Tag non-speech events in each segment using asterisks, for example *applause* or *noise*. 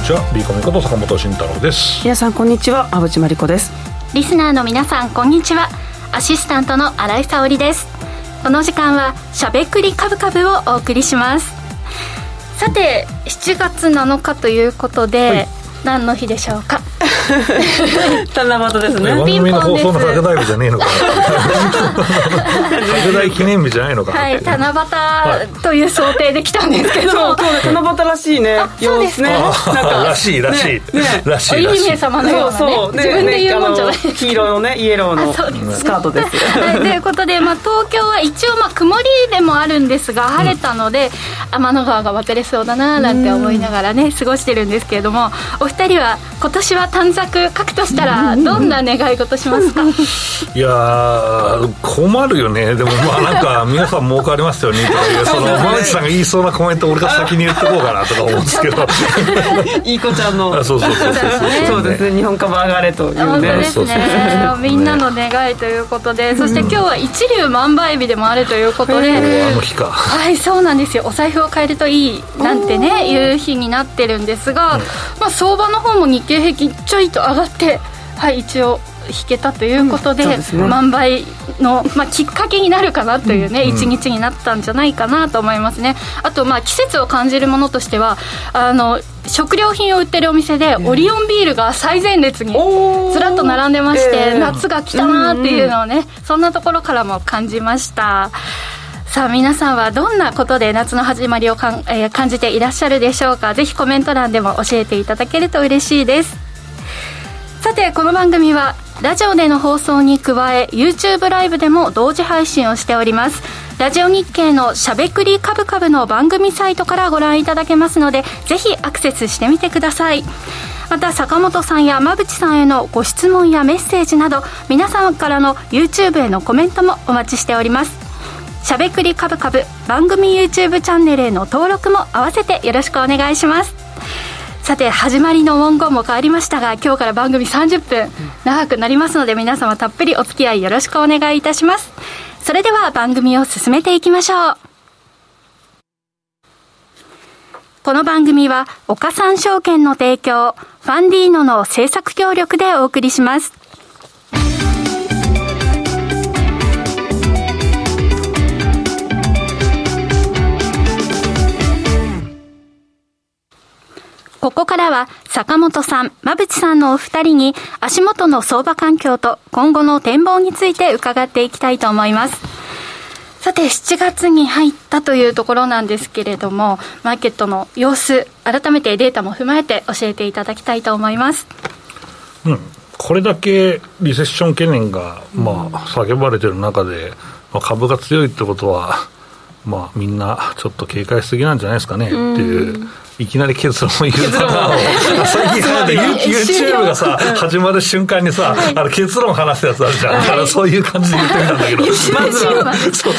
にちは。ビーコミこと坂本慎太郎です。皆さんこんにちは。馬淵真理子です。リスナーの皆さんこんにちは。アシスタントの新井沙織です。この時間はしゃべくりカブカブをお送りします。さて7月7日ということで、はい、何の日でしょうか？*laughs* 七夕ですね。番組の放送の拡大日じゃねえのか。*laughs* 拡大記念日じゃないのか。はい七夕という想定で来たんですけど。そうそう七夕らしいね。そうですね。らしいらしい。らしいお姫様のようなね自分で言うもんじゃない。黄色のねイエローのスカートです。ということでまあ東京は一応まあ曇りでもあるんですが晴れたので天の川が渡れそうだななんて思いながらね過ごしてるんですけれどもお二人は今年は短冊書くとしたら *laughs* どんな願い事しますか？いや困るよね。でもまあなんか *laughs* 皆さん儲かりますよね。とかいうそのさんが言いそうなコメント俺が先に言ってこうかなとか思うんですけど。いい子ちゃんの。そうそうそうそう。そうですね。日本株上がれというね。ですね。みんなの願いということでそして今日は一粒万倍日でもあるということであの日か。はいそうなんですよ。お財布を変えるといいなんてねいう日になってるんですが、まあ相場の方も日経平均ちょいと上がってはい一応引けたということでうんでね、万倍の、まあ、きっかけになるかなというね、一、うん、日になったんじゃないかなと思いますね。あとまあ季節を感じるものとしてはあの食料品を売ってるお店で、オリオンビールが最前列にずらっと並んでまして、夏が来たなっていうのをね、そんなところからも感じました。さあ皆さんはどんなことで夏の始まりをかん、えー、感じていらっしゃるでしょうか。ぜひコメント欄でも教えていただけると嬉しいですさてこの番組はラジオでの放送に加え YouTube ライブでも同時配信をしております。ラジオ日経のしゃべくりカブカブの番組サイトからご覧いただけますのでぜひアクセスしてみてください。また坂本さんや馬淵さんへのご質問やメッセージなど皆様からの YouTube へのコメントもお待ちしております。しゃべくりカブカブ番組 YouTube チャンネルへの登録も合わせてよろしくお願いします。さて始まりの文言も変わりましたが今日から番組30分長くなりますので皆様たっぷりお付き合いよろしくお願いいたします。それでは番組を進めていきましょう。この番組は岡三証券の提供ファンディーノの制作協力でお送りしますここからは坂本さん、馬淵さんのお二人に足元の相場環境と今後の展望について伺っていきたいと思います。さて、7月に入ったというところなんですけれども、マーケットの様子、改めてデータも踏まえて教えていただきたいと思います。うん、これだけリセッション懸念が、まあ、叫ばれてる中で、まあ、株が強いってことは、まあ、みんなちょっと警戒しすぎなんじゃないですかねっていういきなり結論を言うパターン最近さ、YouTube がさ、始まる瞬間にさ、あの結論話すやつあるじゃん。だからそういう感じで言ってみたんだけど。*laughs* まずは、そう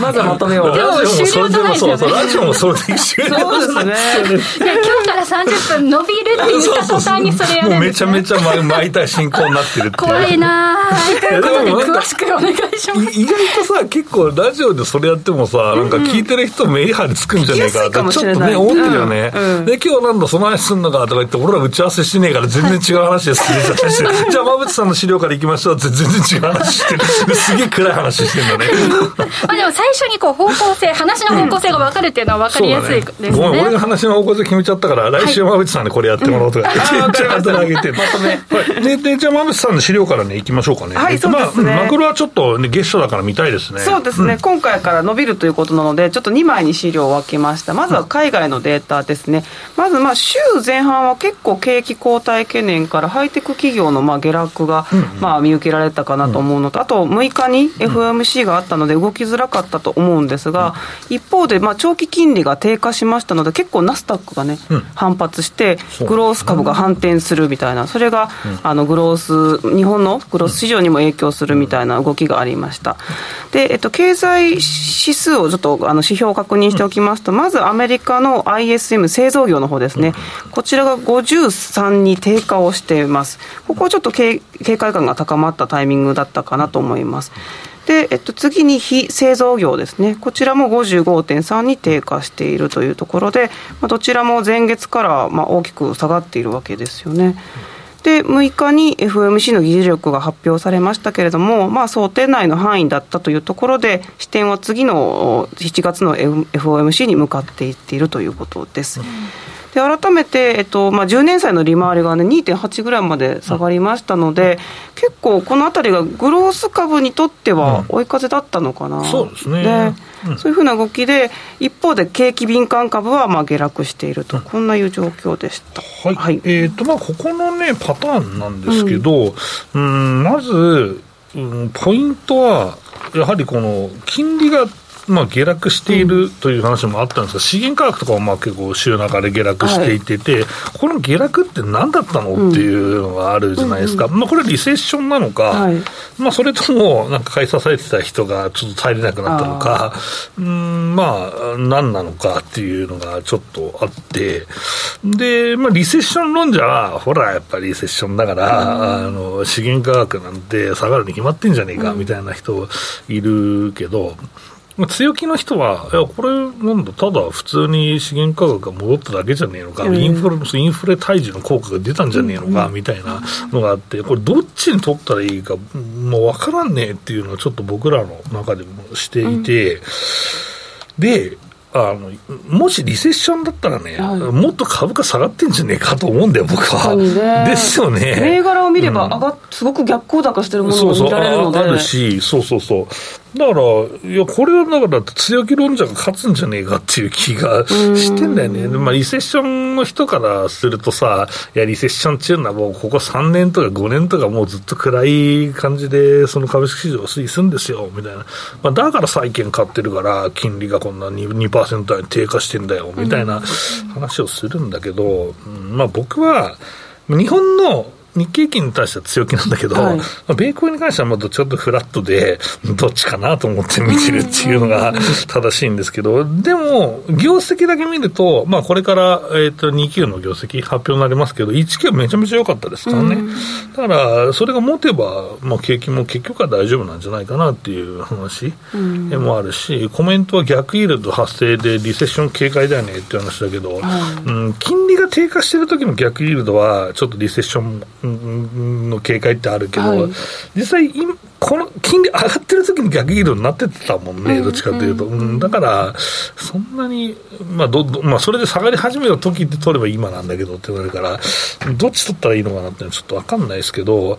まずはまとめよう。ラジオもそれでもそう、そう、ラジオもそれでうですね。今日から30分伸びるって言った途端にそれやる。めちゃめちゃ巻いた進行になってるって怖いなということで詳しくお願いします。意外とさ、結構ラジオでそれやってもさ、なんか聞いてる人メリハリつくんじゃねえかって、ちょっとね、思ってるよね。うん、で、今日なんだ、その話すんのかとか言って、俺ら打ち合わせしてねえから全然違う話ですって言っちゃったし、*laughs* じゃあ、馬淵さんの資料から行きましょうって全然違う話してる。すげえ暗い話してんだね。*laughs* まあでも最初にこう方向性、話の方向性が分かるっていうのは分かりやすいですね。ねごめん、俺が話の方向性決めちゃったから、来週馬淵さんでこれやってもらおうとか言って、ちゃんと投げて。まとめ。はい。で、でじゃあ馬淵さんの資料からね、行きましょうかね。はい、そうですね。マクロはちょっとね、月初だから見たいですね。そうですね。今回から伸びるということなので、ちょっと2枚に資料を分けました。まずは海外のデータですね。まず、まあ、週前半は結構景気後退懸念からハイテク企業のまあ下落がまあ見受けられたかなと思うのと、あと6日に FOMC があったので動きづらかったと思うんですが、一方でまあ長期金利が低下しましたので、結構ナスダックがね、反発して、グロース株が反転するみたいな、それがあのグロース、日本のグロース市場にも影響するみたいな動きがありました。で、えっと、経済指数をちょっとあの指標を確認しておきますと、まずアメリカの ISM 製造業の方ですね、こちらが53に低下をしています。ここはちょっと警戒感が高まったタイミングだったかなと思います。で、えっと、次に非製造業ですね、こちらも55.3に低下しているというところで、まあ、どちらも前月からまあ大きく下がっているわけですよね。で6日に FOMC の議事録が発表されましたけれども、まあ、想定内の範囲だったというところで、視点は次の7月の FOMC に向かっていっているということです。うんで改めて、えっとまあ、10年債の利回りが、ね、2.8ぐらいまで下がりましたので、結構このあたりがグロース株にとっては追い風だったのかな、うん、そうですね、うん、そういうふうな動きで、一方で景気敏感株はまあ下落していると、うん、こんないう状況でした、はい。はい、えーとまあ、ここの、ね、パターンなんですけど、うんまず、うん、ポイントは、やはりこの金利がまあ、下落しているという話もあったんですが、資源価格とかもまあ結構週中で下落していてて、はい、この下落って何だったの？っていうのがあるじゃないですか、まあ、これ、リセッションなのか、はい、まあ、それともなんか買い支えてた人がちょっと足りなくなったのか、うんまあ、何なのかっていうのがちょっとあって、で、まあ、リセッション論者は、ほら、やっぱりリセッションだから、あの資源価格なんて下がるに決まってんじゃねえかみたいな人いるけど、強気の人は、いや、これ、なんだ、ただ普通に資源価格が戻っただけじゃねえのか、インフレ、インフレ退治の効果が出たんじゃねえのか、みたいなのがあって、これ、どっちに取ったらいいか、もう分からんねえっていうのは、ちょっと僕らの中でもしていて、で、あのもしリセッションだったらね、はい、もっと株価下がってんじゃねえかと思うんだよ、僕は。ね、ですよね。銘柄を見れば上が、うん、すごく逆行高してるものが見られるので。そうそうあるし、そうそうそう。だから、いや、これはだから、強気論者が勝つんじゃねえかっていう気がしてんだよね。まあ、リセッションの人からするとさ、いや、リセッションっていうのはもう、ここ3年とか5年とかもうずっと暗い感じで、その株式市場を推移するんですよ、みたいな。まあ、だから債券買ってるから、金利がこんな 2%, 2に低下してんだよ、みたいな話をするんだけど、うん、まあ、僕は、日本の日経金に対しては強気なんだけど、はい、まあ、米国に関してはまあちょっとフラットで、どっちかなと思って見てるっていうのが正しいんですけど、でも、業績だけ見ると、まあ、これから、えー、と2級の業績発表になりますけど、1級はめちゃめちゃ良かったですからね、だから、それが持てば、まあ、景気も結局は大丈夫なんじゃないかなっていう話もあるし、コメントは逆イールド発生でリセッション警戒だよねっていう話だけど、うん、金利が低下してる時の逆イールドは、ちょっとリセッションの警戒ってあるけど、はい、実際、この金利上がってる時に逆ギルになってたもんね、どっちかというと。うん、だから、そんなに、まあどど、まあ、それで下がり始めた時って取れば今なんだけどって言われるから、どっち取ったらいいのかなってちょっと分かんないですけど、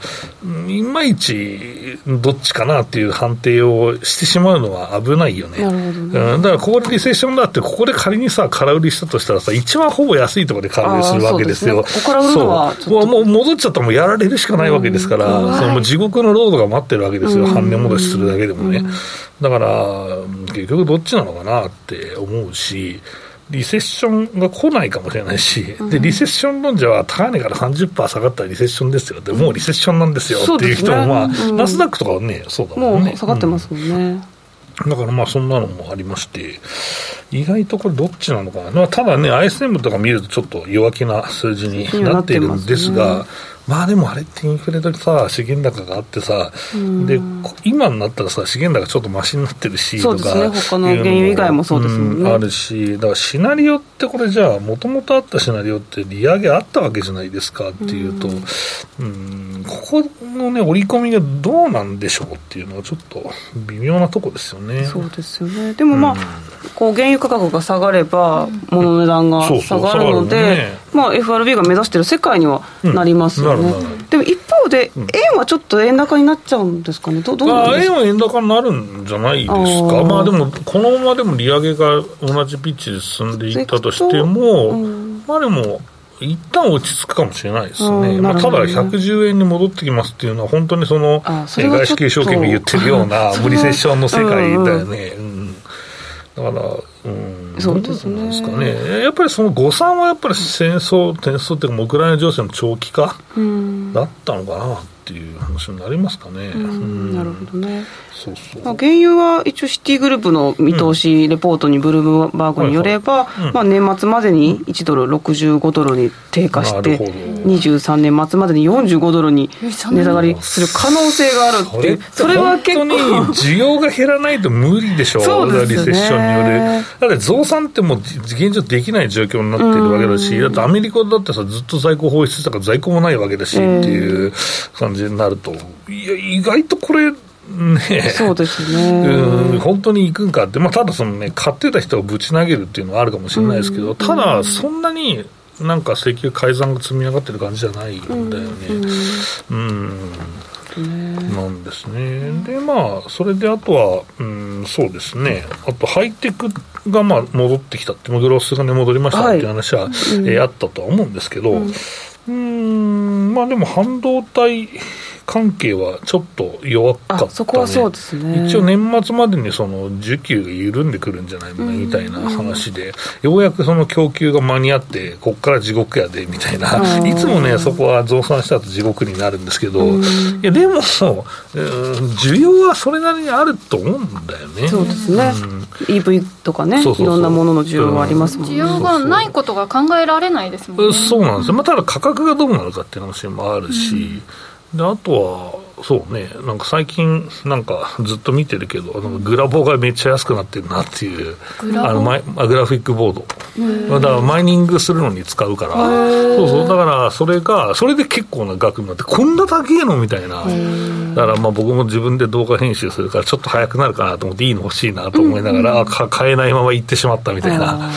いまいちどっちかなっていう判定をしてしまうのは危ないよね。ね。うん、だから、ここでリセッションだって、ここで仮にさ、空売りしたとしたらさ、一番ほぼ安いところで空売りするわけですよ。そう、ね、もう戻っちゃったらもうやられるしかないわけですから、その地獄のロードが待ってるわけわけですよ、半値戻しするだけでもね。だから、結局どっちなのかなって思うし、リセッションが来ないかもしれないし、でリセッション論者は高値から30%下がったらリセッションですよって、もうリセッションなんですよっていう人も、まあ、ナスダックとかはね、そうだもんね。もう下がってますもんね。だからまあそんなのもありまして、意外とこれどっちなのかな、まあ、ただね、ISM とか見るとちょっと弱気な数字になっているんですが、まあでもあれってインフレでさ、資源高があってさ、で今になったらさ、資源高ちょっとましになってるしそうですね、他の原油以外もそうですもんね、うん、あるし、だからシナリオってこれじゃあ、もともとあったシナリオって利上げあったわけじゃないですかっていうと、うん、ここのね、織り込みがどうなんでしょうっていうのは、ちょっと微妙なとこですよね。そうですよね。でもまあ、うん、こう原油価格が下がれば、物の値段が下がるので、ね、まあ、FRB が目指している世界にはなりますよね。ね、でも一方で、円はちょっと円高になっちゃうんですかね、どどうなんですか？円は円高になるんじゃないですか、まあでも、このままでも利上げが同じピッチで進んでいったとしても、うん、まあでも、一旦落ち着くかもしれないですね、ね。まあ、ただ110円に戻ってきますっていうのは、本当にその外資系証券が言ってるような *laughs* 無理セッションの世界だよね。うん、だからうん、そうですね。ですかね、やっぱりその誤算はやっぱり戦争、戦争っていうか、ウクライナ情勢の長期化だったのかなっていう話になりますかね。なるほどね。そうそう。まあ、原油は一応シティグループの見通しレポートにブルームバーグによれば、まあ、年末までに1ドル65ドルに低下して、23年末までに45ドルに値下がりする可能性があるってそれは結構。需要が減らないと無理でしょう、そうですね、リセッションによる。だって増産ってもう現状できない状況になってるわけだし、だってアメリカだってさ、ずっと在庫放出したから在庫もないわけだしっていう感じになると、いや、意外とこれ、ね、そうですね。本当に行くんかって、まあ、ただその、ね、買ってた人をぶち投げるっていうのはあるかもしれないですけど、ただ、そんなになんか石油改ざんが積み上がってる感じじゃないんだよね。うん、なんですね。で、まあ、それであとは、うん、そうですね、あとハイテクがまあ戻ってきたって、グロスがね、戻りましたっていう話は、はい、えー、あったとは思うんですけど、うん、うんまあでも半導体、関係はちょっと弱かった、ね、そこはそうですね。一応年末までにその需給が緩んでくるんじゃないのみたいな話で、ようやくその供給が間に合ってここから地獄やでみたいな。いつもねそこは増産した後地獄になるんですけど、いやでも需要はそれなりにあると思うんだよね。そうですね、うん、EV とかねいろんなものの需要はありますもんね、需要がないことが考えられないですもんね。そうなんですよ、まあ、ただ価格がどうなるかっていう話もあるし、であとはそうね、なんか最近、なんかずっと見てるけど、グラボがめっちゃ安くなってるなっていう、あのマイグラフィックボード、だからマイニングするのに使うから、そうそう、だからそれが、それで結構な額になって、こんな高いのみたいな、だからまあ僕も自分で動画編集するから、ちょっと早くなるかなと思って、いいの欲しいなと思いながら、うん、買えないまま行ってしまったみたいな。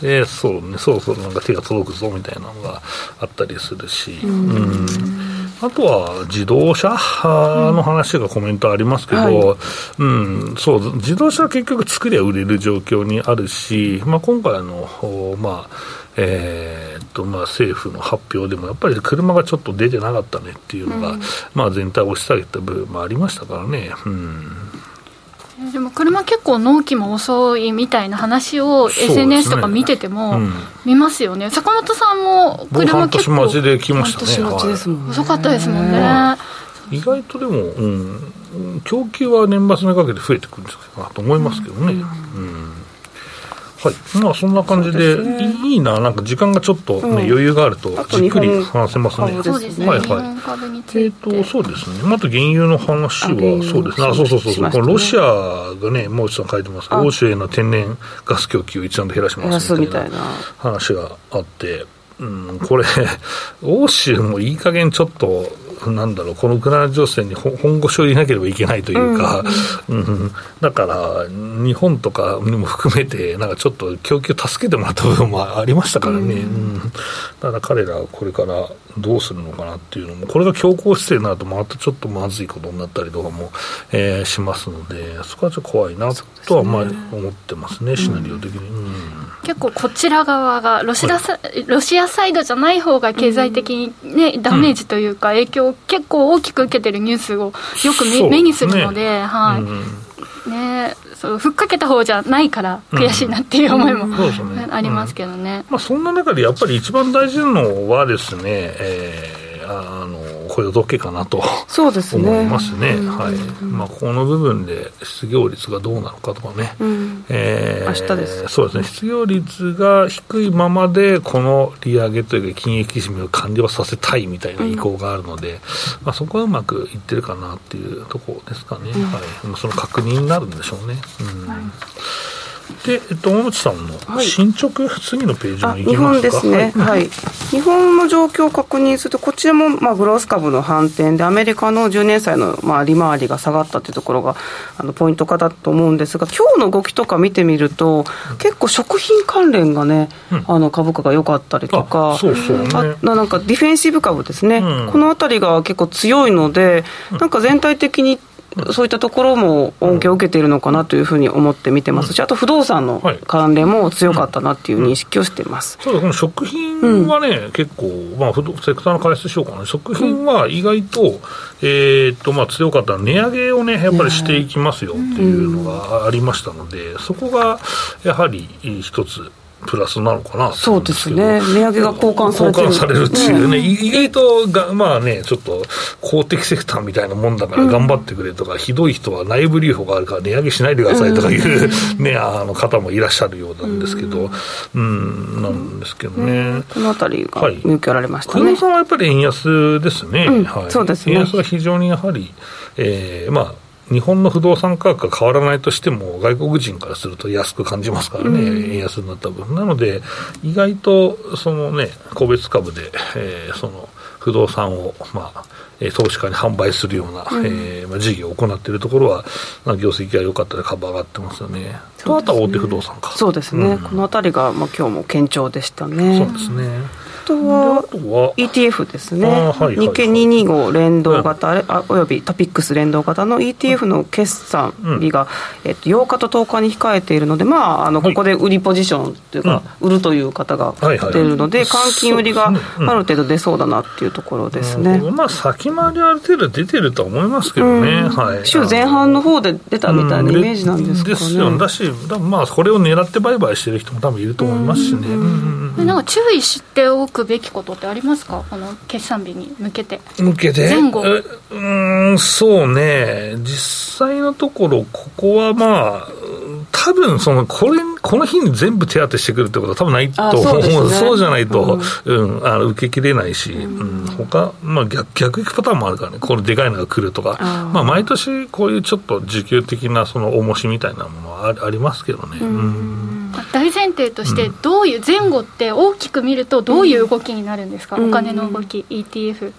でそうね、そろそろなんか手が届くぞみたいなのがあったりするし。うんあとは自動車の話がコメントありますけど、うん、はい。うん、そう自動車は結局作りゃ売れる状況にあるし、まあ、今回の、まあえー、っとまあ、政府の発表でもやっぱり車がちょっと出てなかったねっていうのが、うん、まあ、全体を押し下げた部分もありましたからね。うんでも車結構納期も遅いみたいな話を SNS とか見てても見ますよね、坂本さんも車結構半年待ちで来ましたね、はい、遅かったですもんね。意外とでも、うん、供給は年末にかけて増えてくるんですかなと思いますけどね、うん、うんはい、まあそんな感じで、ね、いいな、なんか時間がちょっとね、うん、余裕があると、じっくり話せますね。そうですね。はいはい。えっ、ー、と、そうですね。また原油の話は、そうですね。あ、そうそうそうそう、このロシアがね、もう一度書いてますけど、欧州への天然ガス供給を一段と減らしますみたいな。話があって、うん、これ、*laughs* 欧州もいい加減ちょっと、なんだろう、このウクライナ情勢に本腰を入れなければいけないというか、うん、うん、だから、日本とかにも含めて、なんかちょっと供給助けてもらった部分もありましたからね、うん、うん、だから彼らこれからどうするのかなっていうのも、これが強硬姿勢になると、またちょっとまずいことになったりとかも、えー、しますので、そこはちょっと怖いなとはまあ思ってますね、シナリオ的に。うん。結構こちら側がロシア、はい、ロシアサイドじゃない方が経済的にね、ダメージというか影響を結構大きく受けてるニュースをよく目,、目にするので、はい、ねそうふっかけた方じゃないから悔しいなっていう思いも、*laughs* ありますけどね、まあ、そんな中でやっぱり一番大事なのはですね、えー、あの雇用統計かなと。そうですね。思いますね、はい。まあ、この部分で失業率がどうなのかとかね、うん、えー、明日です。そうですね、失業率が低いままで、この利上げというか、金融引き締めを完了させたいみたいな意向があるので、うん、まあ、そこはうまくいってるかなっていうところですかね、うん、はい、その確認になるんでしょうね。うん、はいで、えっと、大内さんの進捗、はい、次のページに行きますか？日本ですね、はい、日本の状況を確認すると、こちらも、まあ、グロース株の反転で、アメリカの10年債の、まあ、利回りが下がったというところがあのポイントかだと思うんですが、今日の動きとか見てみると、結構、食品関連がね、うん、あの株価が良かったりとか、そうそうね、あなんかディフェンシブ株ですね、うん、このあたりが結構強いので、なんか全体的にそういったところも恩恵を受けているのかなというふうに思って見てますし、あと不動産の関連も強かったなっていう認識をしています、そうこの食品はね、うん、結構、まあ、セクターの解説しようかな、食品は意外と、うん、えー、っとまあ、強かった値上げをね、やっぱりしていきますよっていうのがありましたので、そこがやはり一つ。プラスなのかな？そうですね、値上げが交換され交換されるっていうね、意外とが、まあね、ちょっと公的セクターみたいなもんだから頑張ってくれとか、ひどい人は内部留保があるから値上げしないでくださいとかいう、ね、あの方もいらっしゃるようなんですけど、うん、なんですけどね。このあたりが見受けられましたね。さんはやっぱり円安ですね。はい、そうですね。円安が非常にやはり、えー、まあ、日本の不動産価格が変わらないとしても、外国人からすると安く感じますからね、うん、円安になった分。なので、意外と、そのね、個別株で、えー、その、不動産を、まあ、投資家に販売するような、うん、えー、まあ、事業を行っているところは、まあ、業績が良かったで株上がってますよね。と、あとは大手不動産か。そうですね。うん、このあたりが、まあ、今日も堅調でしたね。そうですね。とは ETF ですね、はいはい、日経225連動型、うん、あおよびトピックス連動型の ETF の決算日が、うん、えっと、8日と10日に控えているので、まあ、あのここで売りポジションというか、売るという方が出るので、換金売りがある程度出そうだなっていうところですね。まあ、先回りある程度出てるとは思いますけどね、はい、週前半の方で出たみたいなイメージなんですかね。ですよだし、まあ、これを狙って売買してる人も多分いると思いますしね。なんか注意しておくべきことってありますか、この決算日に向けて。向けて？前後。うん、そうね、実際のところ、ここはまあ、多分そのこれこの日に全部手当てしてくるってことは多分ないと思う、そう、ね,、そうじゃないと、うん、うん、あの受けきれないし、うん、他まあ逆逆いくパターンもあるからね、これでかいのが来るとか、あまあ毎年こういうちょっと需給的なその重しみたいなものはあありますけどね。うん大前提として、どういう、前後って大きく見ると、どういう動きになるんですか、お金の動き、ETF。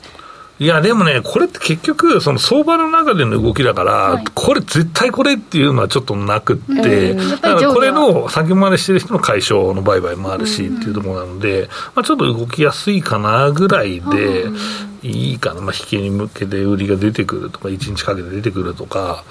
いや、でもね、これって結局、その相場の中での動きだから、はい、これ、絶対これっていうのはちょっとなくって、だからこれの先回りしてる人の解消の売買もあるしっていうところなので、まあ、ちょっと動きやすいかなぐらいで、いいかな、まあ、引けに向けて売りが出てくるとか、1日かけて出てくるとか、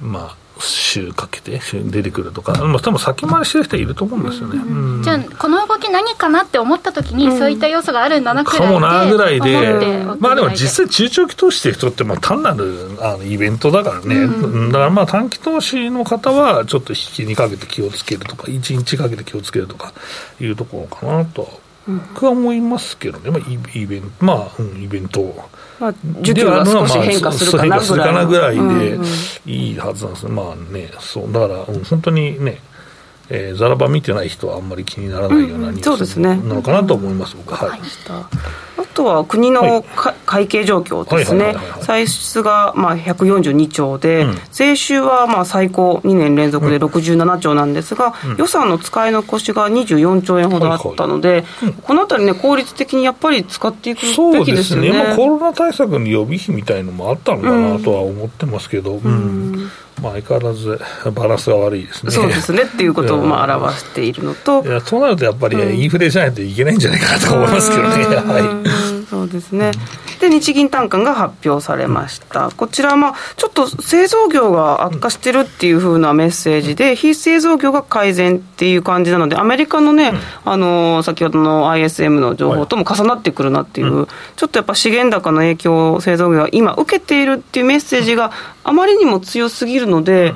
まあ、週かけて出てくるとか、まあ、多分先回りしてる人いると思うんですよね、うん、じゃあ、この動き何かなって思ったときに、そういった要素があるんだなくらいで、かもなぐらいで、まあでも実際、中長期投資してる人って、まあ単なるあのイベントだからね、うん、だからまあ短期投資の方は、ちょっと引きにかけて気をつけるとか、1日かけて気をつけるとかいうところかなと。僕は思いますけどね、まあ、イベント、まあ、うん、イベント。まあ、需給が少し変化するかなぐらいでいいはずなんですね、まあね、そう。だから、本当にね、えー、ザラバ見てない人はあんまり気にならないようなニュースなのかなと思います、僕は。はい。あとは国の会計状況ですね、歳出がまあ142兆で、うん、税収はまあ最高2年連続で67兆なんですが、うん、予算の使い残しが24兆円ほどあったので、このあたりね、効率的にやっぱり使っていくべきですよね。そうですね。まあ、コロナ対策の予備費みたいのもあったのかなとは思ってますけど。うんまあ、相変わらずバランスが悪いですね。そうですねっていうことをまあ表しているのと。いや、そうなるとやっぱり、インフレじゃないといけないんじゃないかなと思いますけどね。はい。そうですね。で、日銀短観が発表されました。こちらはまあ、ちょっと製造業が悪化してるっていうふうなメッセージで、非製造業が改善っていう感じなので、アメリカのね、あの、先ほどの ISM の情報とも重なってくるなっていう、ちょっとやっぱ資源高の影響を製造業は今受けているっていうメッセージがあまりにも強すぎるので、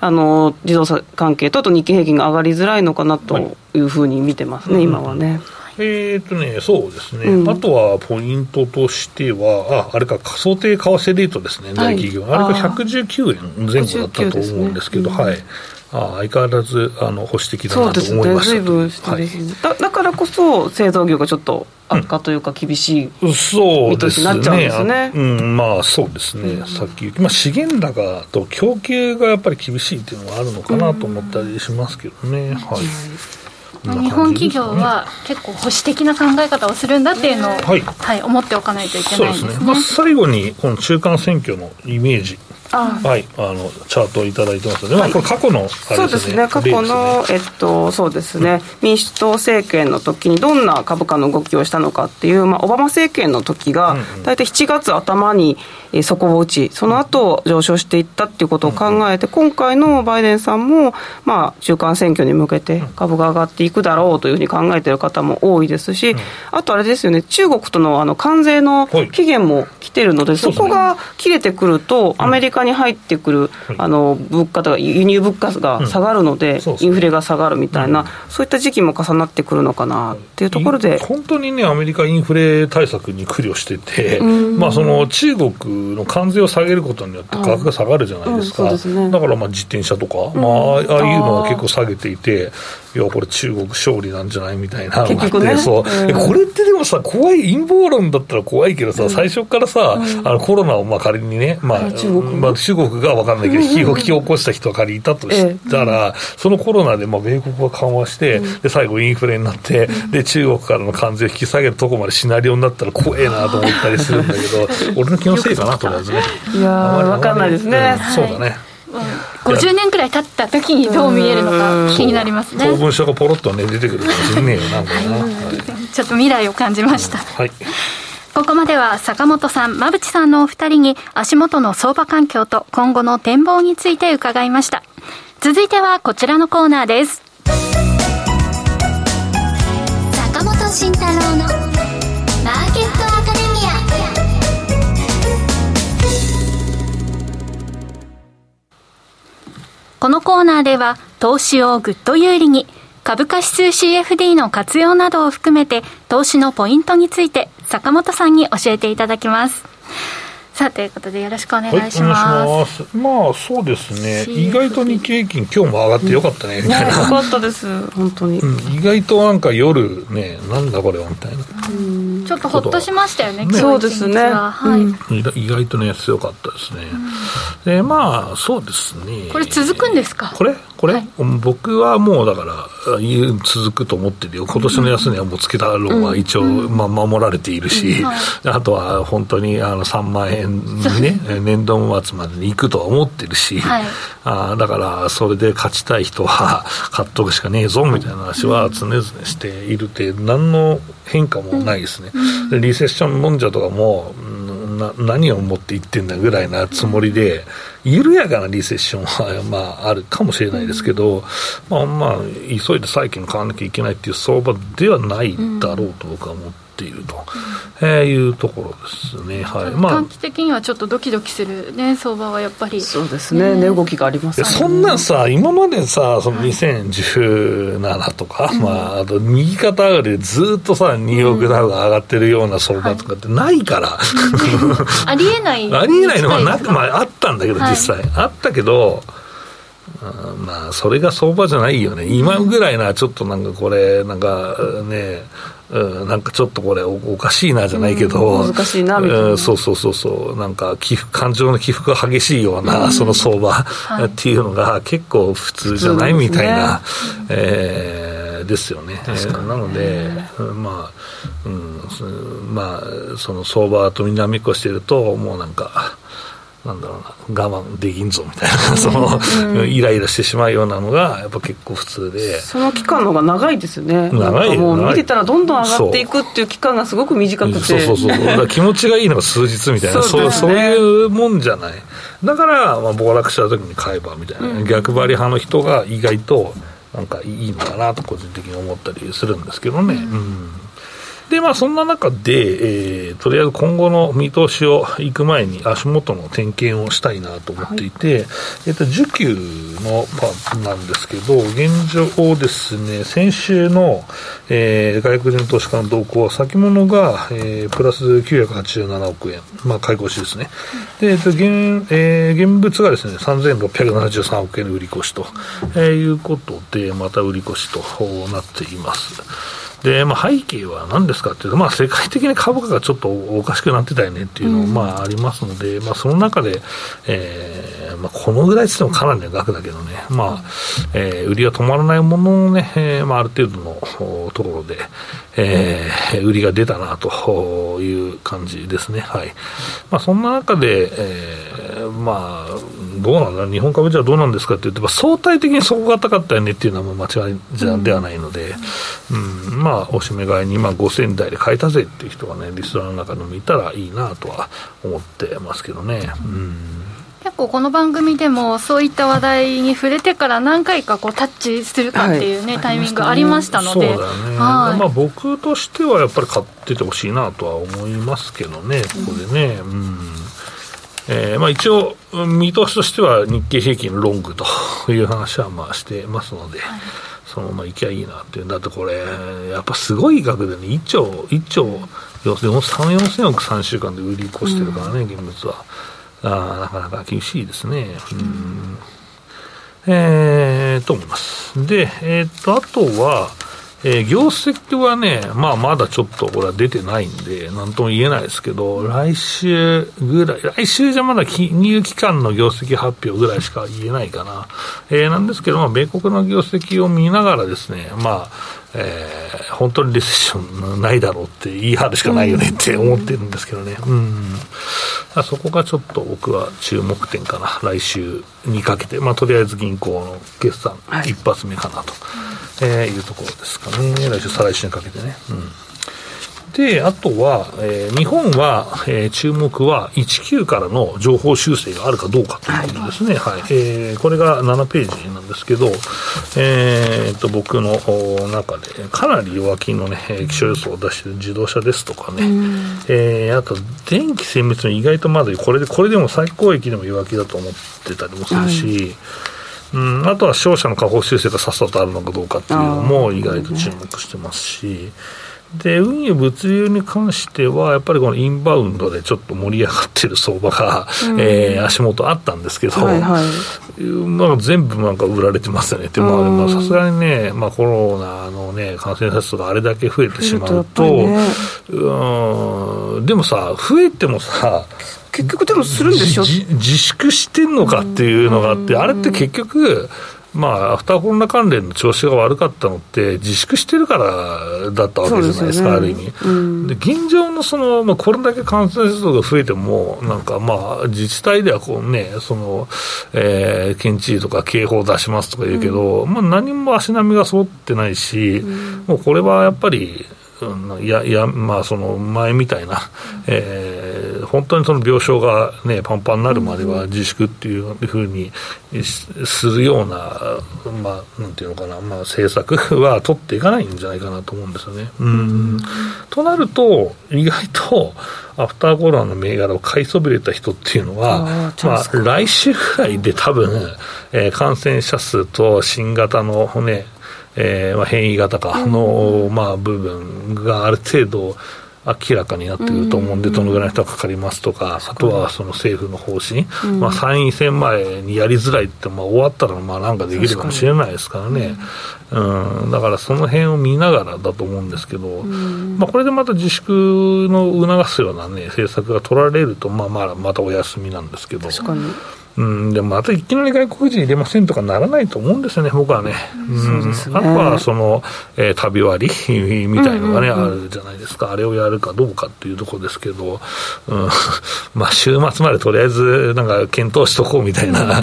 あの自動車関係とあと日経平均が上がりづらいのかなとい。うふうに見てますね、今はね。えっ、ー、とね、そうですね、うん、あとはポイントとしては、ああれか、仮想定為替レートですね、大企業、はい、あれが119円前後だったと思うんですけど、ねうん、はい。あ相変わらずあの保守的だなと思いました、ね。はい、だだからこそ製造業がちょっと悪化というか厳しい見通しになっちゃうんですね。ううん、まあそうですね、うん、さっき、まあ、資源高と供給がやっぱり厳しいっていうのがあるのかなと思ったりしますけどね。はい。日本企業は結構保守的な考え方をするんだっていうのを、はい、はい、思っておかないといけないですね。すね。まあ、最後にこの中間選挙のイメージはい、あのチャートをいただいてますので、まあ、これ過去の、ね、そうですね、過去の、ね、えっと、そうですね、民主党政権の時にどんな株価の動きをしたのかっていう、まあ、オバマ政権の時が、大体7月頭に、えー、底を打ち、その後上昇していったっていうことを考えて、今回のバイデンさんも、まあ、中間選挙に向けて株が上がっていくだろうというふうに考えている方も多いですし、あとあれですよね、中国とのあの関税の期限も来てるので、そこが切れてくると、アメリカカに入ってくる、あの物価とか輸入物価が下がるので、インフレが下がるみたいな、そういった時期も重なってくるのかなっていうところで。本当にね、アメリカインフレ対策に苦慮してて、まあ、その中国の関税を下げることによって価格が下がるじゃないですか、だからまあ自転車とか、まあ、ああいうのは結構下げていて、いや、これ、中国勝利なんじゃないみたいな結局ね、そう、うん、これってでもさ、怖い、陰謀論だったら怖いけどさ、うん、最初からさ、うん、あのコロナをまあ仮にね、まあ、中国まあ、中国が分かんないけど、引き起こした人が仮にいたとしたら、そのコロナでまあ米国が緩和して、で最後、インフレになって、で中国からの関税を引き下げるとこまでシナリオになったら怖えなと思ったりするんだけど、*laughs* 俺の気のせいかな、とりあえずね。いや分かんない。ですね。そうだね。50年くらい経った時にどう見えるのか気になりますね。公文書がポロッとね出てくるかもしれね。えよなはい、ちょっと未来を感じました、はい。ここまでは坂本さん、馬淵さんのお二人に足元の相場環境と今後の展望について伺いました。続いてはこちらのコーナーです。坂本慎太郎のこのコーナーでは投資をぐっと有利に株価指数 CFD の活用などを含めて投資のポイントについて坂本さんに教えていただきます。さあということでよろしくお願いします。はい、ますまあそうですね。意外と日経平均今日も上がってよかったね、みたいな。よかったです本当に、うん、意外となんか夜ねなんだこれはみたいな。ちょっとほっとしましたよね。ねそうですね。はい、うん、意外とね強かったですね。でまあそうですね。これ続くんですか？これ？これ、はい、僕はもうだから続くと思ってるよ。今年の安値はもうつけたロは一応、まあ守られているし、あとは本当にあの3万円にね、年度末までに行くとは思ってるし、はい、あだからそれで勝ちたい人は *laughs* 買っとくしかねえぞみたいな話は常々しているって、何の変化もないですね。でリセッションもんじゃとかも、な何を持って言ってんだぐらいなつもりで、緩やかなリセッションは、まあ、あるかもしれないですけど、まあ、まあ、急いで債券買わなきゃいけないっていう相場ではないだろうと僕は思ってっていると、えー、いうところですね、はい。まあ、短期的にはちょっとドキドキする、ね、相場はやっぱり。そうですね、値動きがあります、ね、そんなんさ、今までさ、その2017とか、はい、まあ、あと右肩上がりでずっとさ、ニューヨークダウが上がってるような相場とかってないから、*laughs* ありえない。*laughs* ありえないのはなく、まあ、あったんだけど、実際、あったけど、まあ、それが相場じゃないよね、今ぐらいな、ちょっとなんかこれ、なんかね、うん、なんかちょっとこれお、おかしいなじゃないけど、うん、難しいなみたいな、うん、そうそうそうそう、なんか起伏、感情の起伏が激しいような、その相場っていうのが結構普通じゃない、みたいな、えー、ですよね。えー、なので、まあ、うん、まあ、その相場と南越してると、もうなんか、なんだろうな、我慢できんぞみたいな、その、うん、イライラしてしまうようなのが、やっぱ結構普通で。その期間の方が長いですよね。長いもう見てたらどんどん上がっていくっていう期間がすごく短くて。そうそうそう。気持ちがいいのが数日みたいな、そう、ね、そういうもんじゃない。だから、まあ、暴落した時に買えばみたいな、うん、逆張り派の人が意外と、なんかいいのかなと個人的に思ったりするんですけどね。うんで、まあ、そんな中で、えー、とりあえず今後の見通しを行く前に足元の点検をしたいなと思っていて、はい、えっと、需給のパートなんですけど、現状ですね、先週の、えー、外国人投資家の動向は、先物が、えー、プラス987億円、まあ、買い越しですね。で、えっと、現、えー、現物がですね、3673億円の売り越しと、えー、いうことで、また売り越しとなっています。で、まあ、背景は何ですかっていうと、まあ、世界的に株価がちょっとおかしくなってたよねっていうのも、まあ、ありますので、まあ、その中で、えーまあ、このぐらいつってもかなりの額だけどね、まあえー、売りが止まらないもののね、えーまあ、ある程度のところで、えー、売りが出たなという感じですね。はいまあ、そんな中で、えー、まあ、どうなんだ、日本株じゃどうなんですかって言って、相対的に底堅かったよねっていうのは間違いじゃではないので、うん、うん、まあ、おしめ買いに、まあ、5000台で買えたぜっていう人がね、リスナーの中でもいたらいいなとは思ってますけどね。うん。結構この番組でもそういった話題に触れてから何回かこうタッチするかっていうね、はい、タイミングありましたので、ね、はい、まあ、僕としてはやっぱり買っててほしいなとは思いますけどね、ここでね。うんえーまあ、一応、見通しとしては日経平均ロングという話はまあしてますので、はい、そのままいきゃいいなっていう、だってこれ、やっぱすごい額でね、1兆、1兆3、4000億3週間で売り越してるからね、うん、現物は。あなかなか厳しいですね。うんえー、と思います。で、えー、っと、あとは、えー、業績はね、まあ、まだちょっとこれは出てないんで、なんとも言えないですけど、来週ぐらい、来週じゃまだ金融機関の業績発表ぐらいしか言えないかな。えー、なんですけど、まあ、米国の業績を見ながらですね、まあ、えー、本当にレセッションないだろうって言い張るしかないよねって思ってるんですけどね。うん。そこがちょっと僕は注目点かな。来週にかけて。まあ、とりあえず銀行の決算一発目かなと。はいえー、いうところですかね、来週、再来週にかけてね。うんで、あとは、えー、日本は、えー、注目は19からの情報修正があるかどうかということですね。はい。はい、えー、これが7ページなんですけど、えー、と、僕の中で、かなり弱気のね、気象予想を出している自動車ですとかね、えー、あと、電気精密の意外とまだ、これで、これでも最高益でも弱気だと思ってたりもするし、はいうん、あとは商社の下方修正がさっさとあるのかどうかっていうのも意外と注目してますし。で運輸、物流に関しては、やっぱりこのインバウンドでちょっと盛り上がってる相場が、うん、えー、足元あったんですけど、はいはい、なんか全部なんか売られてますよね、でもさすがにね、まあ、コロナの、ね、感染者数があれだけ増えてしまうと、ね、うん。でもさ、増えてもさ、結局でもするんでしょ？自粛してんのかっていうのがあって、あれって結局、まあ、アフターコロナ関連の調子が悪かったのって、自粛してるからだったわけじゃないですか、すね、ある意味。うん、で現状のその、まあ、これだけ感染者数が増えても、なんかまあ、自治体ではこうね、その、えー、県知事とか警報出しますとか言うけど、うん、まあ、何も足並みが揃ってないし、うん、もうこれはやっぱり、いや、いや、まあ、その前みたいな、えー、本当にその病床がね、パンパンになるまでは自粛っていうふうにするような、まあ、なんていうのかな、まあ、政策 *laughs* は取っていかないんじゃないかなと思うんですよね。うん。となると、意外と、アフターコロナの銘柄を買いそびれた人っていうのは、まあ、来週ぐらいで多分、えー、感染者数と新型のね、えーまあ、変異型かの、まあ、部分がある程度明らかになってくると思うんで、どのぐらいの人がかかりますとか、あとはその政府の方針、まあ、参院選前にやりづらいって、まあ、終わったらまあなんかできるかもしれないですからね、うん、だからその辺を見ながらだと思うんですけど、まあ、これでまた自粛の促すような、ね、政策が取られると、まあ、まあまたお休みなんですけど。うん、でもまたいきなり外国人入れませんとかならないと思うんですよね、僕はね。うん、ね。あとはその、えー、旅割り？*laughs* みたいのがね、あるじゃないですか、あれをやるかどうかっていうところですけど、うん、*laughs* まあ週末までとりあえず、なんか検討しとこうみたいな、*laughs*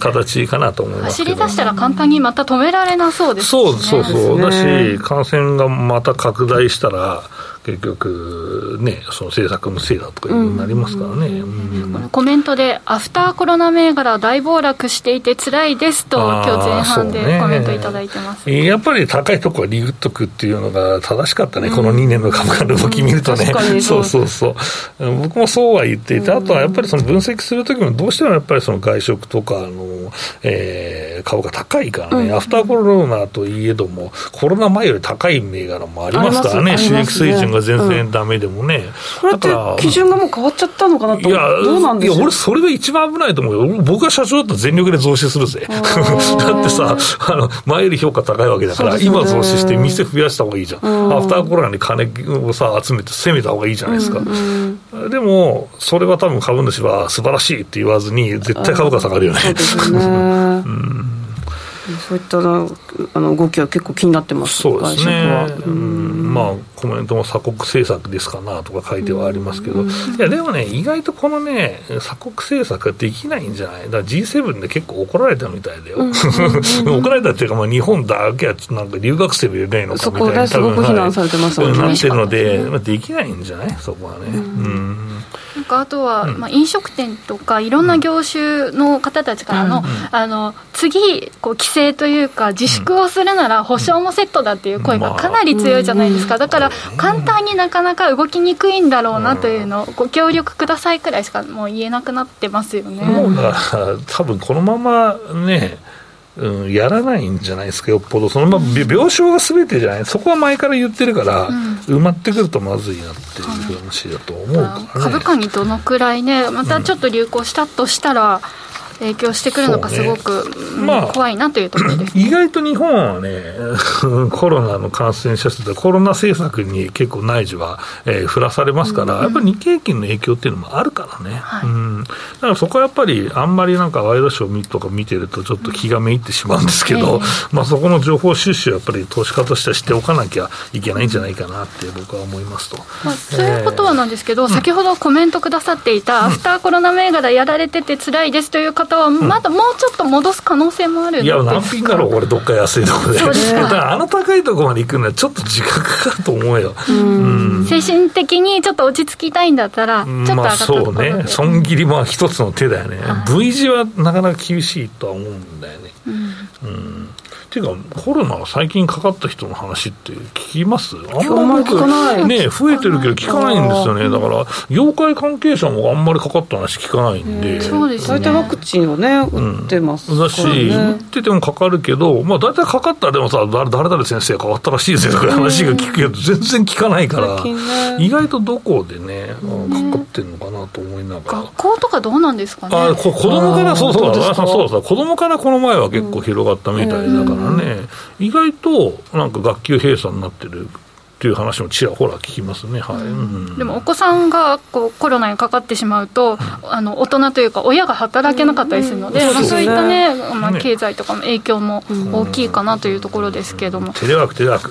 形かなと思います走り出したら簡単にまた止められなそうですね。そうそうそう、だし、感染がまた拡大したら、結局ね、その政策のせいだとかいうになりますからね、うんコメントで、アフターコロナ銘柄大暴落していて辛いですと、今日前半でコメントいただいてます、ね、やっぱり高いところはリグっとくっていうのが正しかったね、この2年の株価の動き見るとね、そう。そうそう、僕もそうは言っていて、あとはやっぱりその分析するときも、どうしてもやっぱりその外食とか、あのえー、株価高いからね、アフターコロナといえども、コロナ前より高い銘柄もありますからね、収益水準が全然だめでもね、これって基準がもう変わっちゃったのかなと、いや、どうなんでしょう？いや俺、それが一番危ないと思うよ、僕が社長だったら全力で増資するぜ、だってさ、あの前より評価高いわけだから、ね、今増資して、店増やした方がいいじゃん、アフターコロナに金をさ、集めて攻めた方がいいじゃないですか、でも、それは多分株主は素晴らしいって言わずに、絶対株価下がるよね。うん *laughs* そういったあの動きは結構気になってます。そうですね、うん、まあ、コメントも鎖国政策ですかなとか書いてはありますけど、いや、でもね、意外とこのね、鎖国政策はできないんじゃない？だから G7 で結構怒られたみたいだよ、*laughs* 怒られたっていうか、まあ、日本だけはなんか留学生も入れないのかみたいな、すごく非難されてますなってるので、まあ、できないんじゃない、そこはね。うんなんかあとは、まあ、飲食店とかいろんな業種の方たちからの,、あの次こう規制というか自粛をするなら保証もセットだっていう声がかなり強いじゃないですか、だから簡単になかなか動きにくいんだろうなというのをご協力くださいくらいしかもう言えなくなってますよね。もう多分このままねうん、やらないんじゃないですか、よっぽど、そのまま病床がすべてじゃない、そこは前から言ってるから、うん、埋まってくるとまずいなっていう話だと思うから、ね、株価にどのくらいね、またちょっと流行したとしたら、影響してくるのか、すごく、ねまあ、怖いなというところで。す、ね、意外と日本はね、*laughs* コロナの感染者数で、コロナ政策に結構内需は、えー、振らされますから、うん、やっぱり日経平均の影響っていうのもあるからね、はい、うん、だからそこはやっぱり、あんまりなんかワイドショーとか見てると、ちょっと気がめいってしまうんですけど、うん、まあ、そこの情報収集はやっぱり投資家としてはしておかなきゃいけないんじゃないかなって、僕は思いますと。まあ、そういうことはなんですけど、えー、先ほどコメントくださっていた、アフターコロナ銘柄やられてて辛いですという方は、まだもうちょっと戻す可能性もあるいや、何品だろう、これ、どっか安いところで。あの高いところまで行くのは、ちょっと時間かかると思うよ。うん。精神的にちょっと落ち着きたいんだったら、ちょっと上がったところで、まあ、そうね、損切りも一つの手だよね、はい、V 字はなかなか厳しいとは思うんだよね。うん、うんていうか、コロナ最近かかった人の話って聞きます？あんまり聞かない。ね、増えてるけど聞かないんですよね。だから、業界関係者もあんまりかかった話聞かないんで。そうですね。大体ワクチンをね、打ってます、ね、だし、打っててもかかるけど、まあ大体かかったらでもさ、誰々先生がかかったらしいですよとか話が聞くけど、全然聞かないから、意外とどこでね、かかってるのかなと思いながら。学校とかどうなんですかね。あ、子供から、そうそうそうそう、子供からこの前は結構広がったみたいだから、ね、意外となんか学級閉鎖になってるっていう話もちらほら聞きますね、はい、うん、でもお子さんがこうコロナにかかってしまうと、あの大人というか、親が働けなかったりするので、うん。まあ、そういったね、まあ、経済とかの影響も大きいかなというところですけれども。テレワーク、テレワーク。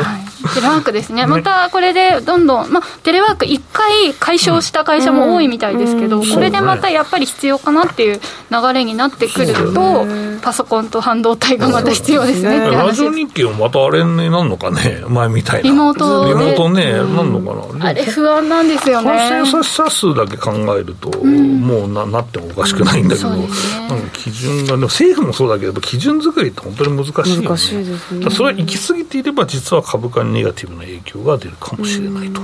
はい。テレワークですね、またこれでどんどん、まあ、テレワーク1回解消した会社も多いみたいですけど、これでまたやっぱり必要かなっていう流れになってくると、パソコンと半導体がまた必要ですねラジオ日経もまたあれになるのかね、前みたいな、リモートリモートね、なんのかな、あれ、不安なんですよね。感染者数だけ考えると、もうななってもおかしくないんだけど、なんか基準が、でも政府もそうだけど、基準作りって本当に難しい難しいですね。それは行き過ぎていれば、実は株価にネガティブな影響が出るかもしれないと、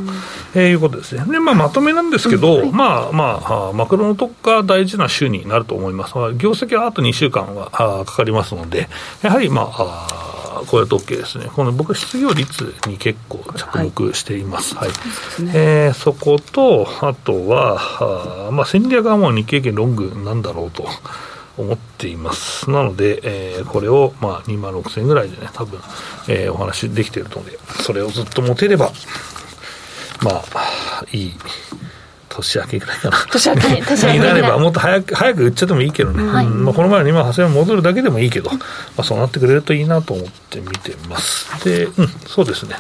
えー、いうことですね。で、まあ、まとめなんですけど、まあまあ、マクロの特化大事な週になると思います。業績はあと2週間はかかりますので、やはりまあ、これと OK ですね、この僕は失業率に結構着目しています、はい、はいえー、そこと、あとは、あまあ、戦略はもう日経平均ロングなんだろうと。思っています。なので、えー、これを、まあ、2万6000円ぐらいでね、多分、えー、お話できているので、それをずっと持てれば、まあ、いい、年明けぐらいかな。年明け、*laughs* 年明け。になれば、もっと早く、早く売っちゃってもいいけどね。はい、まあ、この前の2万8000円戻るだけでもいいけど、まあ、そうなってくれるといいなと思って見てます。で、うん、そうですね。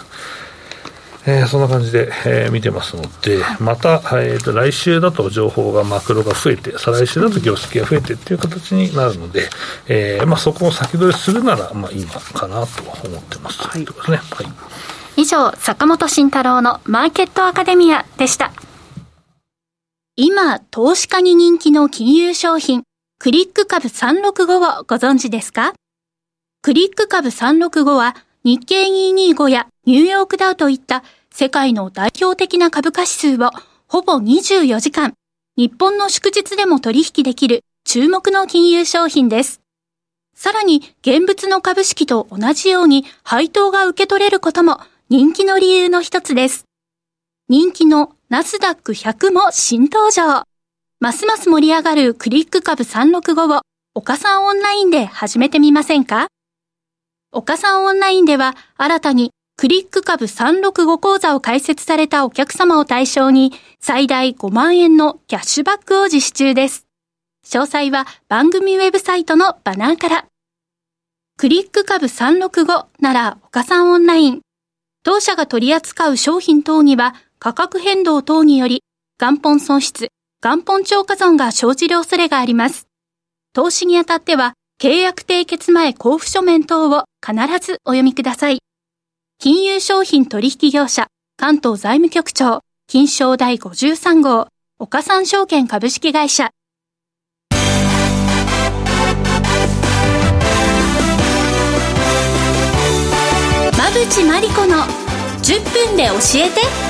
えー、そんな感じで、えー、見てますので、また、えーと、来週だと情報がマクロが増えて、再来週だと業績が増えてっていう形になるので、えーまあ、そこを先取りするなら、まあ、今かなと思ってます。はい、ということですね。はい、以上、坂本慎太郎のマーケットアカデミアでした。今、投資家に人気の金融商品、クリック株365をご存知ですか？クリック株365は日経225やニューヨークダウといった世界の代表的な株価指数をほぼ24時間、日本の祝日でも取引できる注目の金融商品です。さらに現物の株式と同じように配当が受け取れることも人気の理由の一つです。人気のナスダック100も新登場。ますます盛り上がるクリック株365を岡さんオンラインで始めてみませんか？岡さんオンラインでは新たにクリック株365講座を開設されたお客様を対象に最大5万円のキャッシュバックを実施中です。詳細は番組ウェブサイトのバナーから。クリック株365なら岡さんオンライン。当社が取り扱う商品等には価格変動等により元本損失、元本超過損が生じる恐れがあります。投資にあたっては契約締結前交付書面等を必ずお読みください。金融商品取引業者、関東財務局長、金賞第53号、岡三証券株式会社。馬淵真理子の10分で教えて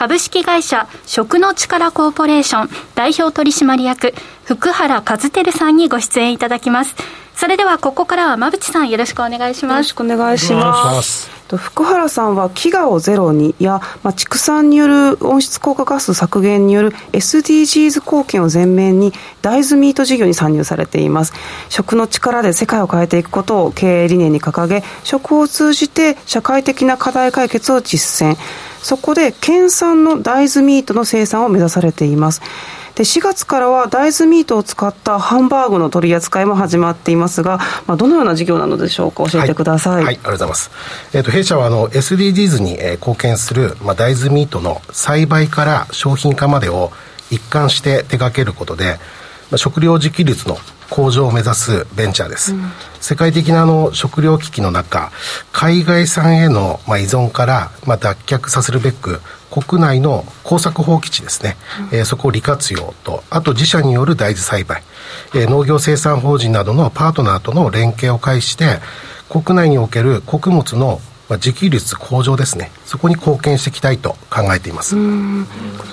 株式会社食の力コーポレーション代表取締役福原和輝さんにご出演いただきます。それではここからは馬淵さんよろしくお願いします。よろしくお願いします。福原さんは飢餓をゼロにや、まあ、畜産による温室効果ガス削減による SDGs 貢献を前面に大豆ミート事業に参入されています食の力で世界を変えていくことを経営理念に掲げ食を通じて社会的な課題解決を実践そこで県産の大豆ミートの生産を目指されていますで4月からは大豆ミートを使ったハンバーグの取り扱いも始まっていますが、まあ、どのような事業なのでしょうか？教えてください、はい、はい、ありがとうございます、えーと、弊社はあの SDGs に、えー、貢献する、まあ、大豆ミートの栽培から商品化までを一貫して手掛けることで、まあ、食料自給率の向上を目指すベンチャーです、うん、世界的なあの食料危機の中海外産へのまあ依存からまあ脱却させるべく国内の耕作放棄地ですね、うん、えー、そこを利活用とあと自社による大豆栽培、えー、農業生産法人などのパートナーとの連携を介して国内における穀物のまあ、自給率向上ですね、そこに貢献していきたいと考えています。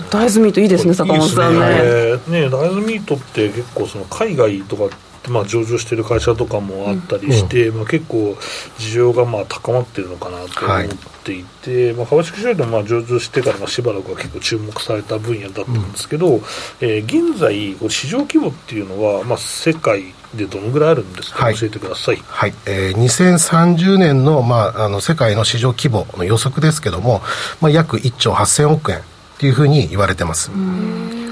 大豆ミートいいですね、坂本さんね。ね。大豆ミートって結構その海外とかまあ、上場している会社とかもあったりして、うん、まあ、結構、需要がまあ高まっているのかなと思っていて、はい、まあ、株式市場でまあ上場してからまあしばらくは結構注目された分野だったんですけど、うん、えー、現在、市場規模っていうのは、まあ、世界でどのぐらいあるんですか、はい、教えてください、はい。えー、2030年の,、まあ、あの世界の市場規模の予測ですけども、まあ、約1兆8000億円というふうに言われてます。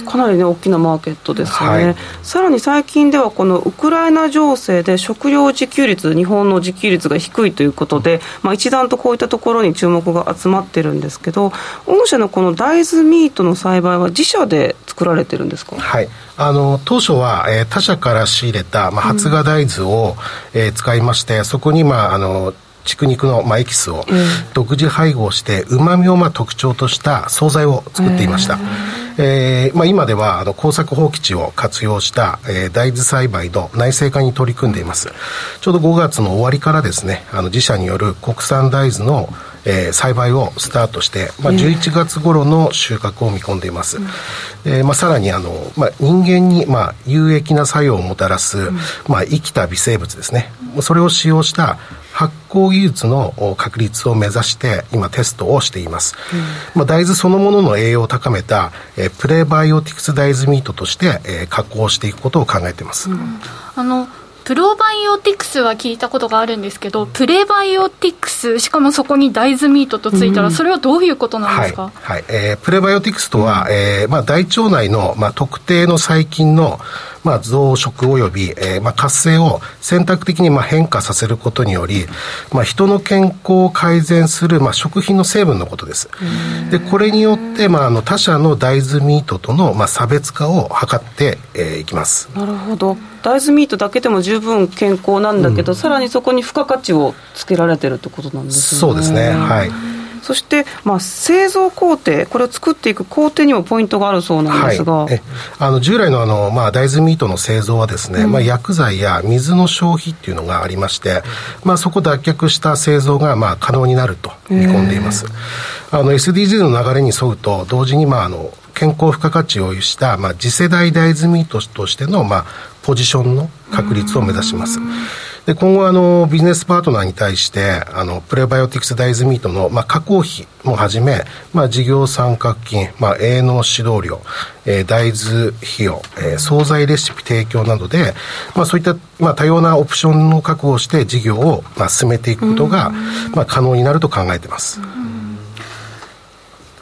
かなりね大きなマーケットですよね、はい、さらに最近ではこのウクライナ情勢で食料自給率日本の自給率が低いということで、まあ、一段とこういったところに注目が集まってるんですけど御社のこの大豆ミートの栽培は自社で作られてるんですか？はい。あの当初は、えー、他社から仕入れた、まあ、発芽大豆を、うん、えー、使いましてそこに、まあ、あの畜肉の、まあ、エキスを独自配合してうまみをまあ特徴とした惣菜を作っていました、えーまあ、今ではあの耕作放棄地を活用した、えー、大豆栽培の内製化に取り組んでいます。ちょうど5月の終わりからですねあの自社による国産大豆のえー、栽培をスタートして、まあ、11月頃の収穫を見込んでいます、えー、まあ、さらにあの、まあ、人間に、まあ、有益な作用をもたらす、まあ、生きた微生物ですね。それを使用した発酵技術の確立を目指して今テストをしています、うん、まあ、大豆そのものの栄養を高めた、えー、プレバイオティクス大豆ミートとして、えー、加工していくことを考えています、うん、あのプロバイオティクスは聞いたことがあるんですけど、プレバイオティクス、しかもそこに大豆ミートとついたら、それはどういうことなんですか、はい、はい、えー、プレバイオティクスとは、うん、えー、まあ、大腸内の、まあ、特定の細菌の、まあ、増殖及び、えーまあ、活性を選択的にまあ変化させることにより、まあ、人の健康を改善する、まあ、食品の成分のことです。でこれによって、まあ、あの他社の大豆ミートとの、まあ、差別化を図ってい、えー、きます。なるほど大豆ミートだけでも十分健康なんだけど、うん、さらにそこに付加価値をつけられてるってことなんですね。そうですねはいそして、まあ、製造工程、これを作っていく工程にもポイントがあるそうなんですが、はい、あの従来のあの、まあ、大豆ミートの製造はですね、うん、まあ、薬剤や水の消費っていうのがありまして、まあ、そこ脱却した製造が、まあ、可能になると見込んでいます。あの SDGs の流れに沿うと同時に、まあ、あの健康付加価値を有した、まあ、次世代大豆ミートとしての、まあ、ポジションの確立を目指します。で今後あのビジネスパートナーに対してあのプレバイオティクス大豆ミートの、まあ、加工費もはじめ、まあ、事業参画金、まあ、営農指導料、えー、大豆費用、えー、惣菜レシピ提供などで、まあ、そういった、まあ、多様なオプションを確保して事業を、まあ、進めていくことが、まあ、可能になると考えています。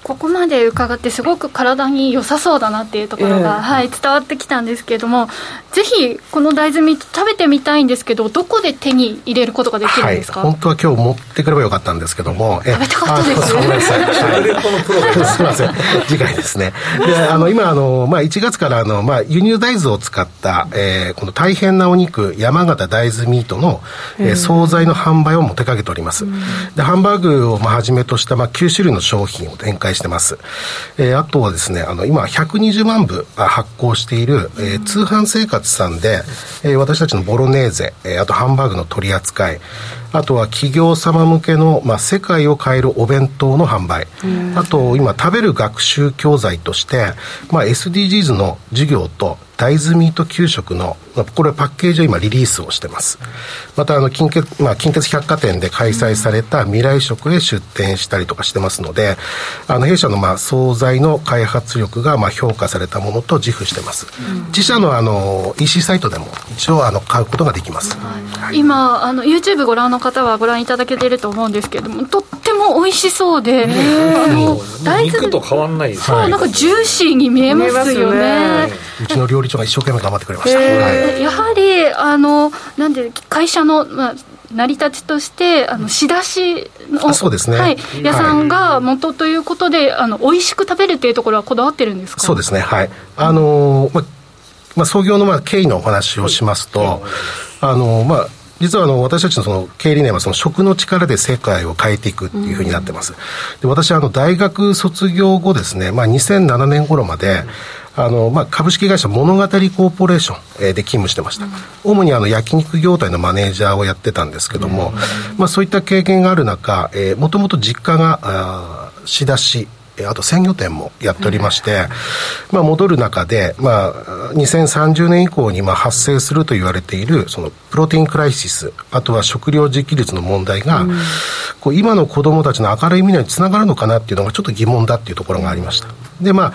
ここまで伺ってすごく体に良さそうだなっていうところが、えー、はい、伝わってきたんですけれどもぜひこの大豆ミート食べてみたいんですけどどこで手に入れることができるんですか、はい、本当は今日持ってくればよかったんですけども食べたかったです。ごめんなさい、*laughs* はい、*laughs* すみません。次回ですね。であの今あの、まあ、1月からあの、まあ、輸入大豆を使った、えー、この大変なお肉山形大豆ミートの、えー、惣菜の販売をも手掛けております、でハンバーグをまあはじめとした、まあ、9種類の商品を展開してます、えー、あとはですねあの今120万部発行している、えー、通販生活さんで、えー、私たちのボロネーゼ、えー、あとハンバーグの取り扱いあとは企業様向けの、まあ、世界を変えるお弁当の販売、あと今食べる学習教材として、まあ、SDGs の授業と大豆ミート給食の、これパッケージを今リリースをしてます。また、あの、近鉄、まあ、近鉄百貨店で開催された未来食へ出店したりとかしてますので、あの、弊社の、まあ、惣菜の開発力が、まあ、評価されたものと自負してます。自社の、あの、EC サイトでも一応、あの、買うことができます。はい、今、あの、YouTube ご覧の方はご覧いただけていると思うんですけれども、とっても美味しそうで、あの、大豆と変わんない、そう、なんかジューシーに見えますよね。うちの料理長が一生懸命頑張ってくれました、はい、やはりあのなんで会社の、まあ、成り立ちとしてあの仕出しのそうですね、はい、屋さんが元ということで、はい、あの美味しく食べるっていうところはこだわってるんですか？そうですね。はい。あのまあまあ、創業のまあ経緯のお話をしますと、あのまあ実はあの私たちのその経営理念はその食の力で世界を変えていくっていうふうになってます。で私はあの大学卒業後ですね、まあ、2007年頃まで、あの、まあ、株式会社物語コーポレーション、えで勤務してました。主にあの、焼肉業態のマネージャーをやってたんですけども、まあ、そういった経験がある中、えー、もともと実家が、あ仕出し、あと鮮魚店もやっておりまして、まあ、戻る中で、まあ、2030年以降にまあ発生すると言われているそのプロテインクライシスあとは食料自給率の問題が、こう今の子どもたちの明るい未来につながるのかなっていうのがちょっと疑問だっていうところがありましたでまあ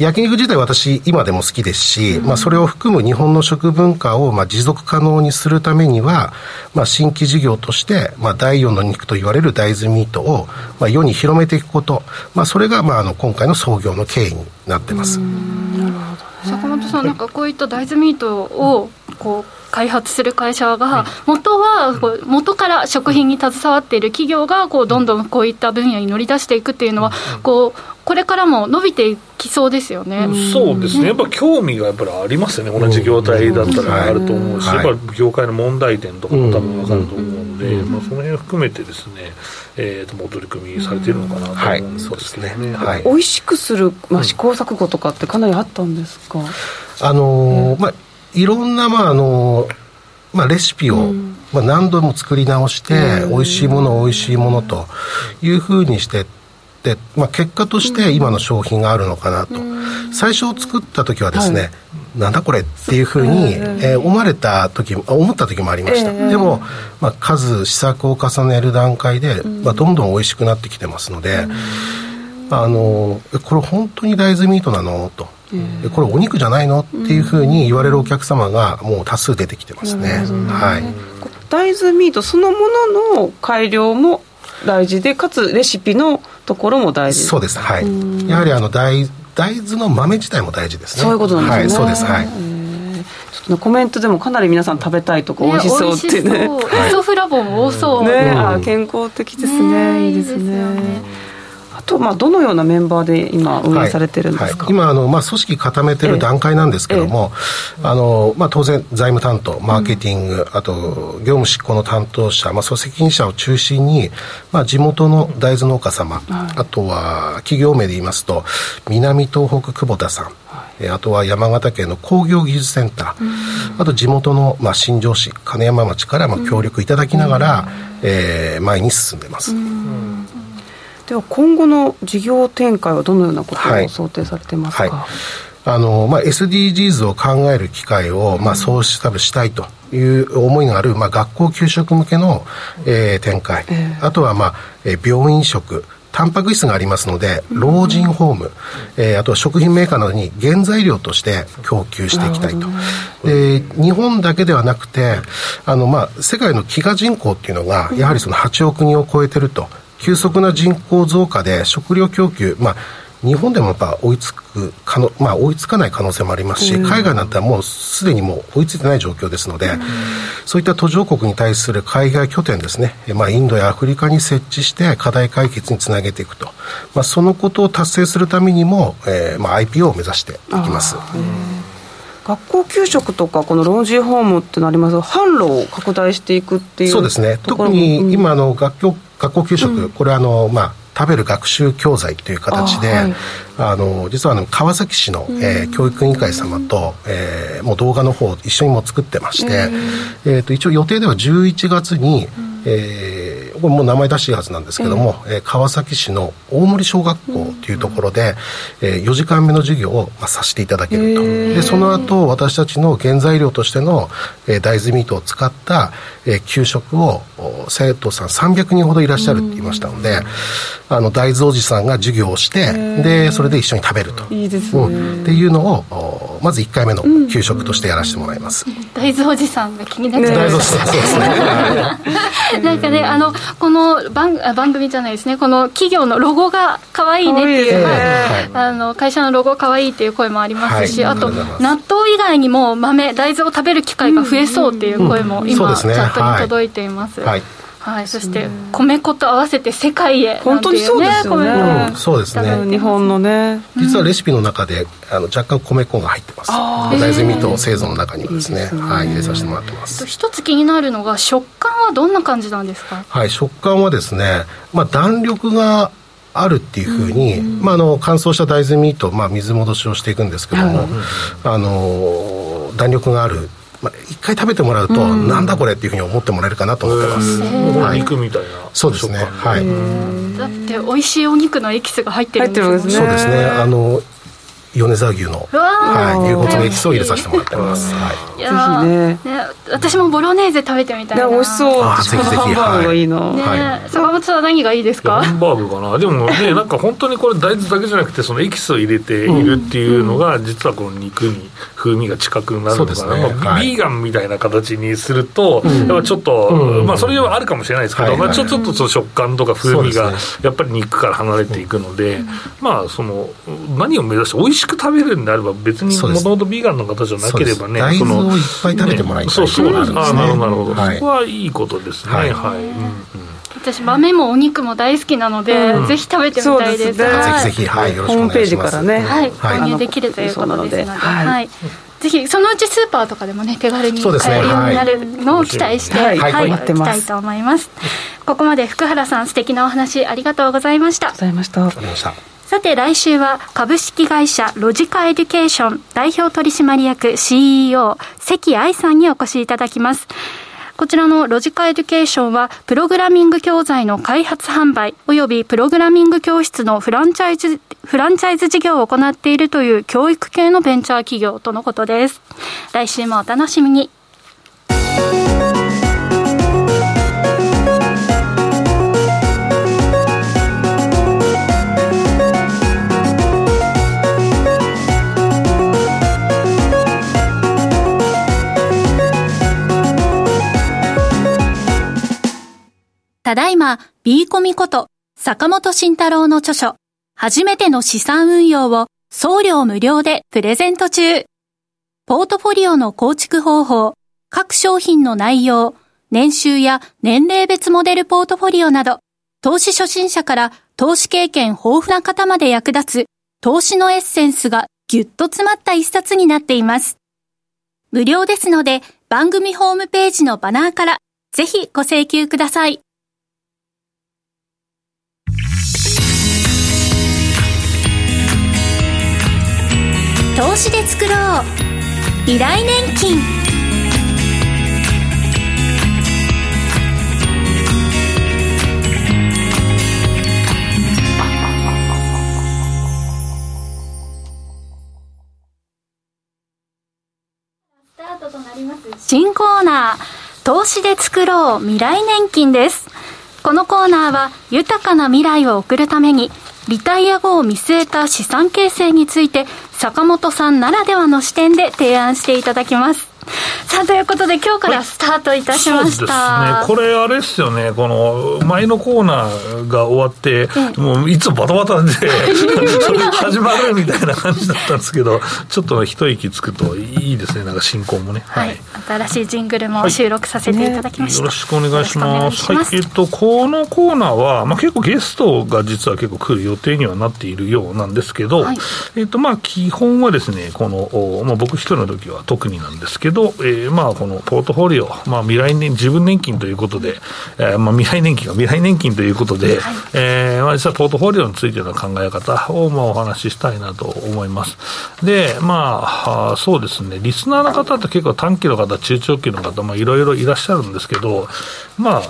焼肉自体私今でも好きですし、うん、まあ、それを含む日本の食文化をまあ持続可能にするためには、まあ、新規事業として、まあ、第4の肉と言われる大豆ミートを、まあ、世に広めていくこと、まあ、それが、まあ、あの今回の創業の経緯になってます。なるほど、坂本さん、なんかこういった大豆ミートをこう開発する会社が、元は元から食品に携わってい。る企業がこうどん。どんこういった分野に乗り出していくっていうのは、こうこれからも伸びていきそうですよね。そうですね。やっぱ興味がやっぱりありますよね。同じ業態だったら。あると思うし、やっぱ業界の問題点とかも多分わかると思うので、まあその辺を含めてですね、えっ、ともう取り組みされているのかなと思うんですけどね。はい。美味しくするまあ試行錯誤とかってかなりあったんですか？あのまあいろんな、まああのまあ、レシピを、まあ、何度も作り直して、美味しいもの美味しいものというふうにしてって、まあ、結果として今の商品があるのかなと、最初作った時はですね、はい、なんだこれっていうふうに、えー、思われた時思った時もありました、でも、まあ、数試作を重ねる段階で、まあ、どんどん美味しくなってきてますので、あのこれ本当に大豆ミートなの？と。これお肉じゃないの？っていうふうに言われるお客様がもう多数出てきてますね、はい、大豆ミートそのものの改良も大事でかつレシピのところも大事。そうですはい。やはりあの大大豆の豆自体も大事ですね。そういうことなんですね、はい、そうですはい。コメントでもかなり皆さん食べたいとか美味しそうってねイソフラボン多そうね、あ健康的ですねいいですねと、まあ、どのようなメンバーで今、運営されてるんですか、はい。はい、今あの、まあ、組織固めてる段階なんですけども、ええ、あのまあ、当然、財務担当、マーケティング、うん、あと業務執行の担当者、まあ、組責任者を中心に、まあ、地元の大豆農家様、うん、あとは企業名で言いますと、南東北久保田さん、あとは山形県の工業技術センター、うん、あと地元の、まあ、新庄市、金山町からまあ協力いただきながら、うん、えー、前に進んでます。うんでは今後の事業展開はどのようなことを想定されてますか、はい。はいあのまあ、SDGs を考える機会を、まあ、そうしたいという思いがある、まあ、学校給食向けの、えー、展開、えー、あとは、まあえー、病院食。タンパク質がありますので、老人ホーム、えー、あとは食品メーカーなどに原材料として供給していきたいと。で、日本だけではなくて、あの、まあ、世界の飢餓人口っていうのが、やはりその8億人を超えてると急速な人口増加で食料供給、まあ、日本でもやっぱ追いつく可能、まあ、追いつかない可能性もありますし、海外なんてはもうすでにもう追いついてない状況ですので、そういった途上国に対する海外拠点ですね、まあ、インドやアフリカに設置して課題解決につなげていくと、まあ、そのことを達成するためにも、えーまあ、IPO を目指していきます。学校給食とかこの老人ホームってなりますと販路を拡大していくっていうそうですね。特に今の学校学校給食、うん、これあのまあ食べる学習教材という形で、あはい、あの実はあの川崎市の、えー、教育委員会様と、えー、もう動画の方一緒にも作ってまして、えー、と一応予定では11月に、えー、これもう名前出していいはずなんですけども、えー、川崎市の大森小学校というところで、えー、4時間目の授業を、まあ、させていただけると、でその後私たちの原材料としての、えー、大豆ミートを使った、えー、給食を生徒さん300人ほどいらっしゃるって言いましたので、あの大豆おじさんが授業をしてでそれで一緒に食べると。いいです、ね、うん、っていうのをまず1回目の給食としてやらせてもらいます、うん、大豆おじさんが気になっちゃう、ね、大豆おじさんそうですね。*laughs* なんかねあのこの番番組じゃないですね。この企業のロゴが可愛いねっていう、はい、あの会社のロゴ可愛いっていう声もありますし、はい、あと納豆以外にも豆大豆を食べる機会が増えそうっていう声も今、チャットに届いています、はいはい、そして米粉と合わせて世界へ、本当にそうですよね、うん、そうですね。日本のね。実はレシピの中であの若干米粉が入ってます。大豆ミート製造の中にはですね。ね、はい、入れさせてもらってます。一つ気になるのが食感はどんな感じなんですか？はい食感はですね、まあ、弾力があるっていうふうに、んまあ、あの乾燥した大豆ミート、まあ、水戻しをしていくんですけども、あの弾力があるまあ、一回食べてもらうと、うん、なんだこれっていうふうに思ってもらえるかなと思ってます、はい、肉みたいなそうですね。はい。だって美味しいお肉のエキスが入ってるんですね。そうですね。あの米沢牛の、はい、牛骨のエキスを入れさせてもらってます。はい、いやね。ね私もボロネーゼ食べてみたいな。美味しそう。あぜひぜひハンバーグがいいな。ね、はい、坂本さん何がいいですか？ハンバーグかな。でもねなんか本当にこれ大豆だけじゃなくてそのエキスを入れているっていうのが、実はこの肉に風味が近くなるのかな。ね。まあ、ビーガンみたいな形にすると、やっぱちょっと、まあそれはあるかもしれないですけど、まあちょっとその食感とか風味がやっぱり肉から離れていくので、まあその何を目指して美味しく食べるんであれば別にもともとビーガンの方じゃなければね大豆をいっぱい食べてもらいたい、そうそうです。あなるほどなるほど、はい、そこはいいことですね。はい、はい。うんうん。私豆もお肉も大好きなので、うん、ぜひ食べてみたいです、ね、ぜひぜひ、はい、よろしくお願いします。ホームページからね、はい、購入できるということですので、はい、はい。ぜひそのうちスーパーとかでもね手軽に買えるようになるのを期待して、はい、はい、きたいと思います。ここまで福原さん素敵なお話ありがとうございました。ありがとうございました。さて来週は株式会社ロジカエデュケーション代表取締役 CEO 関愛さんにお越しいただきます。こちらのロジカエデュケーションは、プログラミング教材の開発販売、及びプログラミング教室のフランチャイズ、フランチャイズ事業を行っているという教育系のベンチャー企業とのことです。来週もお楽しみに。ただいま、B コミこと、坂本慎太郎の著書、初めての資産運用を送料無料でプレゼント中。ポートフォリオの構築方法、各商品の内容、年収や年齢別モデルポートフォリオなど、投資初心者から投資経験豊富な方まで役立つ投資のエッセンスがぎゅっと詰まった一冊になっています。無料ですので番組ホームページのバナーからぜひご請求ください。投資で作ろう。未来年金。新コーナー投資で作ろう未来年金です。このコーナーは豊かな未来を送るためにリタイア後を見据えた資産形成について坂本さんならではの視点で提案していただきます。さあということで今日からスタートいたしました、はい、そうですね。これあれですよね。この前のコーナーが終わって、もういつもバタバタで *laughs* 始まるみたいな感じだったんですけどちょっと一息つくといいですね。なんか進行もね、はい、はい、新しいジングルも収録させていただきました、はい。ね、よろしくお願いします。はい。えっとこのコーナーは、まあ、結構ゲストが実は結構来る予定にはなっているようなんですけど、えっとまあ基本はですねこの、まあ、僕一人の時は特になんですけど、えー、まあこのポートフォリオ、まあ、未来年自分年金ということで、えーまあ、未来年金が未来年金ということで、はい、えー、まあ、実はポートフォリオについての考え方を、まあ、お話ししたいなと思います。で、まあ、そうですね、リスナーの方って結構短期の方、中長期の方、まあ、いろいろいらっしゃるんですけど、まあ、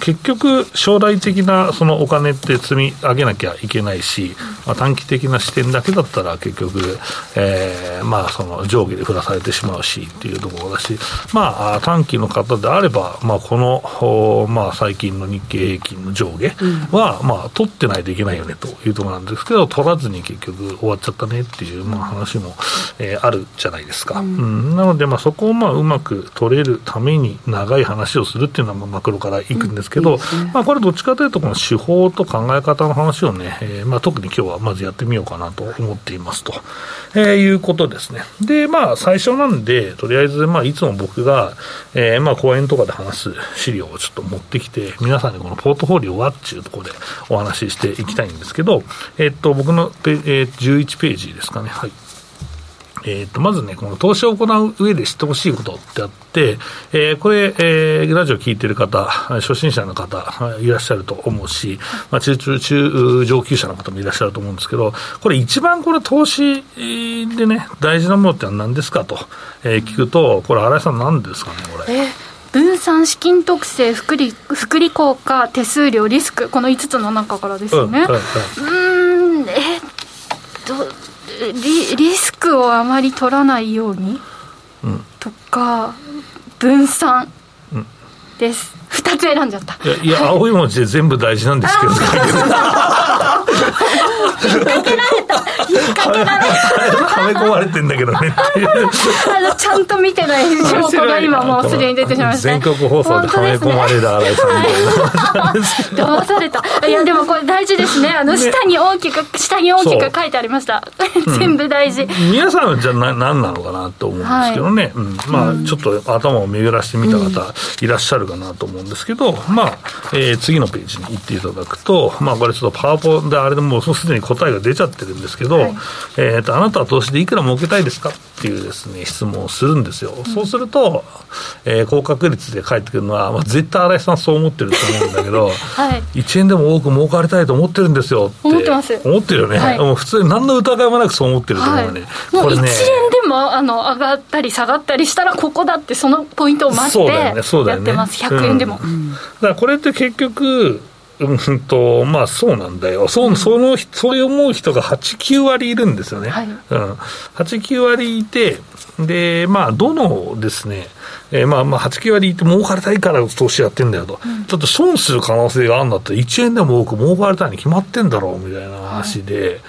結局、将来的なそのお金って積み上げなきゃいけないし、まあ、短期的な視点だけだったら結局、えー、まあその上下で振らされてしまうしっていうところだし、まあ、短期の方であれば、まあ、この、まあ、最近の日経平均の上下は、まあ、取ってないといけないよねというところなんですけど、取らずに結局終わっちゃったねっていう、まあ、話も、えー、あるじゃないですか。うん、なので、まあ、そこをまあうまく取れるために長い話をするっていうのは、まあ、マクロからいくんですけど、まあ、これどっちかというと、この手法と考え方の話をね、えー、まあ、特に今日はまずやってみようかなと思っていますと、えー、いうことですね。で、まあ、最初なんで、とりあえず、まあ、いつも僕が、えー、まあ、講演とかで話す資料をちょっと持ってきて、皆さんにこのポートフォリオはっていうところでお話ししていきたいんですけど、えっと、僕のペ、えー、11ページですかね。はい。えー、とまずね、この投資を行う上で知ってほしいことってあって、えー、これ、えー、ラジオ聞いてる方、初心者の方いらっしゃると思うし、まあ、中中中上級者の方もいらっしゃると思うんですけど、これ、一番これ、投資でね、大事なものって何ですかと、えー、聞くと、これ、新井さん、何ですかね、これ。分散資金特性福利福利効果手数料リスクこの5つの中からですよね、うん、うんえっとリリスクをあまり取らないように、うん、とか分散です、うん、2つ選んじゃった。いやいや青い文字で全部大事なんですけど引っ掛けられた引っ掛けられたはめ込まれてんだけどねあのちゃんと見てない証拠が今もうすでに出てしまいました全国放送ではめ込まれる新井さんみたいな騙された。いやでもこれ大事ですね。あの下に大きく下に大きく書いてありました。全部大事、皆さんはじゃあ何なのかなと思うんですけどね、うん、まあちょっと頭を巡らしてみた方いらっしゃるかなと思うんですけど、まあ、えー、次のページに行っていただくと。まあこれちょっとパワポであれでもうすでに答えが出ちゃってるんですけど、はい、えーと、あなたは投資でいくら儲けたいですか？っていうですね質問をするんですよ、うん、そうすると、えー、高確率で返ってくるのは、まあ、絶対新井さんそう思ってると思うんだけど、*laughs* はい、1円でも多く儲かりたいと思ってるんですよって思ってます。思ってるよね、はい、もう普通に何の疑いもなくそう思ってると思うよね、はい、これね。1円でもあの上がったり下がったりしたらここだってそのポイントを待ってやってます、ねね、100円でも、うん、だからこれって結局うんと、まあそうなんだよ。そその、そういう思う人が8、9割いるんですよね。はい、うん。8、9割いて、で、まあ、どのですね、えー、まあ、まあ、8、9割いて儲かりたいから投資やってんだよと。うん、ちょっと損する可能性があるんだったら、1円でも多く儲かりたいに決まってんだろう、みたいな話で、はい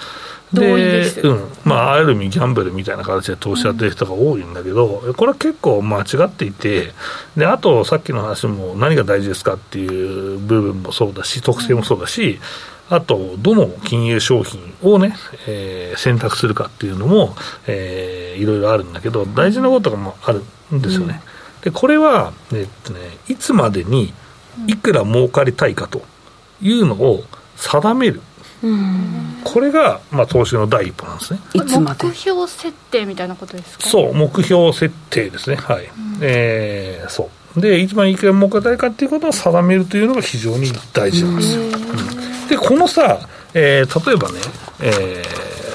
で、うん、まあ、ある意味ギャンブルみたいな形で投資やってる人が多いんだけど、うん、これは結構間違っていて、で、あとさっきの話も何が大事ですかっていう部分もそうだし、特性もそうだし、うん、あと、どの金融商品をね、えー、選択するかっていうのも、えー、いろいろあるんだけど、大事なことがもあるんですよね。で、これは、えっとね、いつまでにいくら儲かりたいかというのを定める。これが、まあ、投資の第一歩なんですね。いつまで目標設定みたいなことですか？そう目標設定ですね。はい、うん、えー、そう。で一番いくら儲かたいかっていうことを定めるというのが非常に大事なんですよ、うん、でこのさ、えー、例えばね、え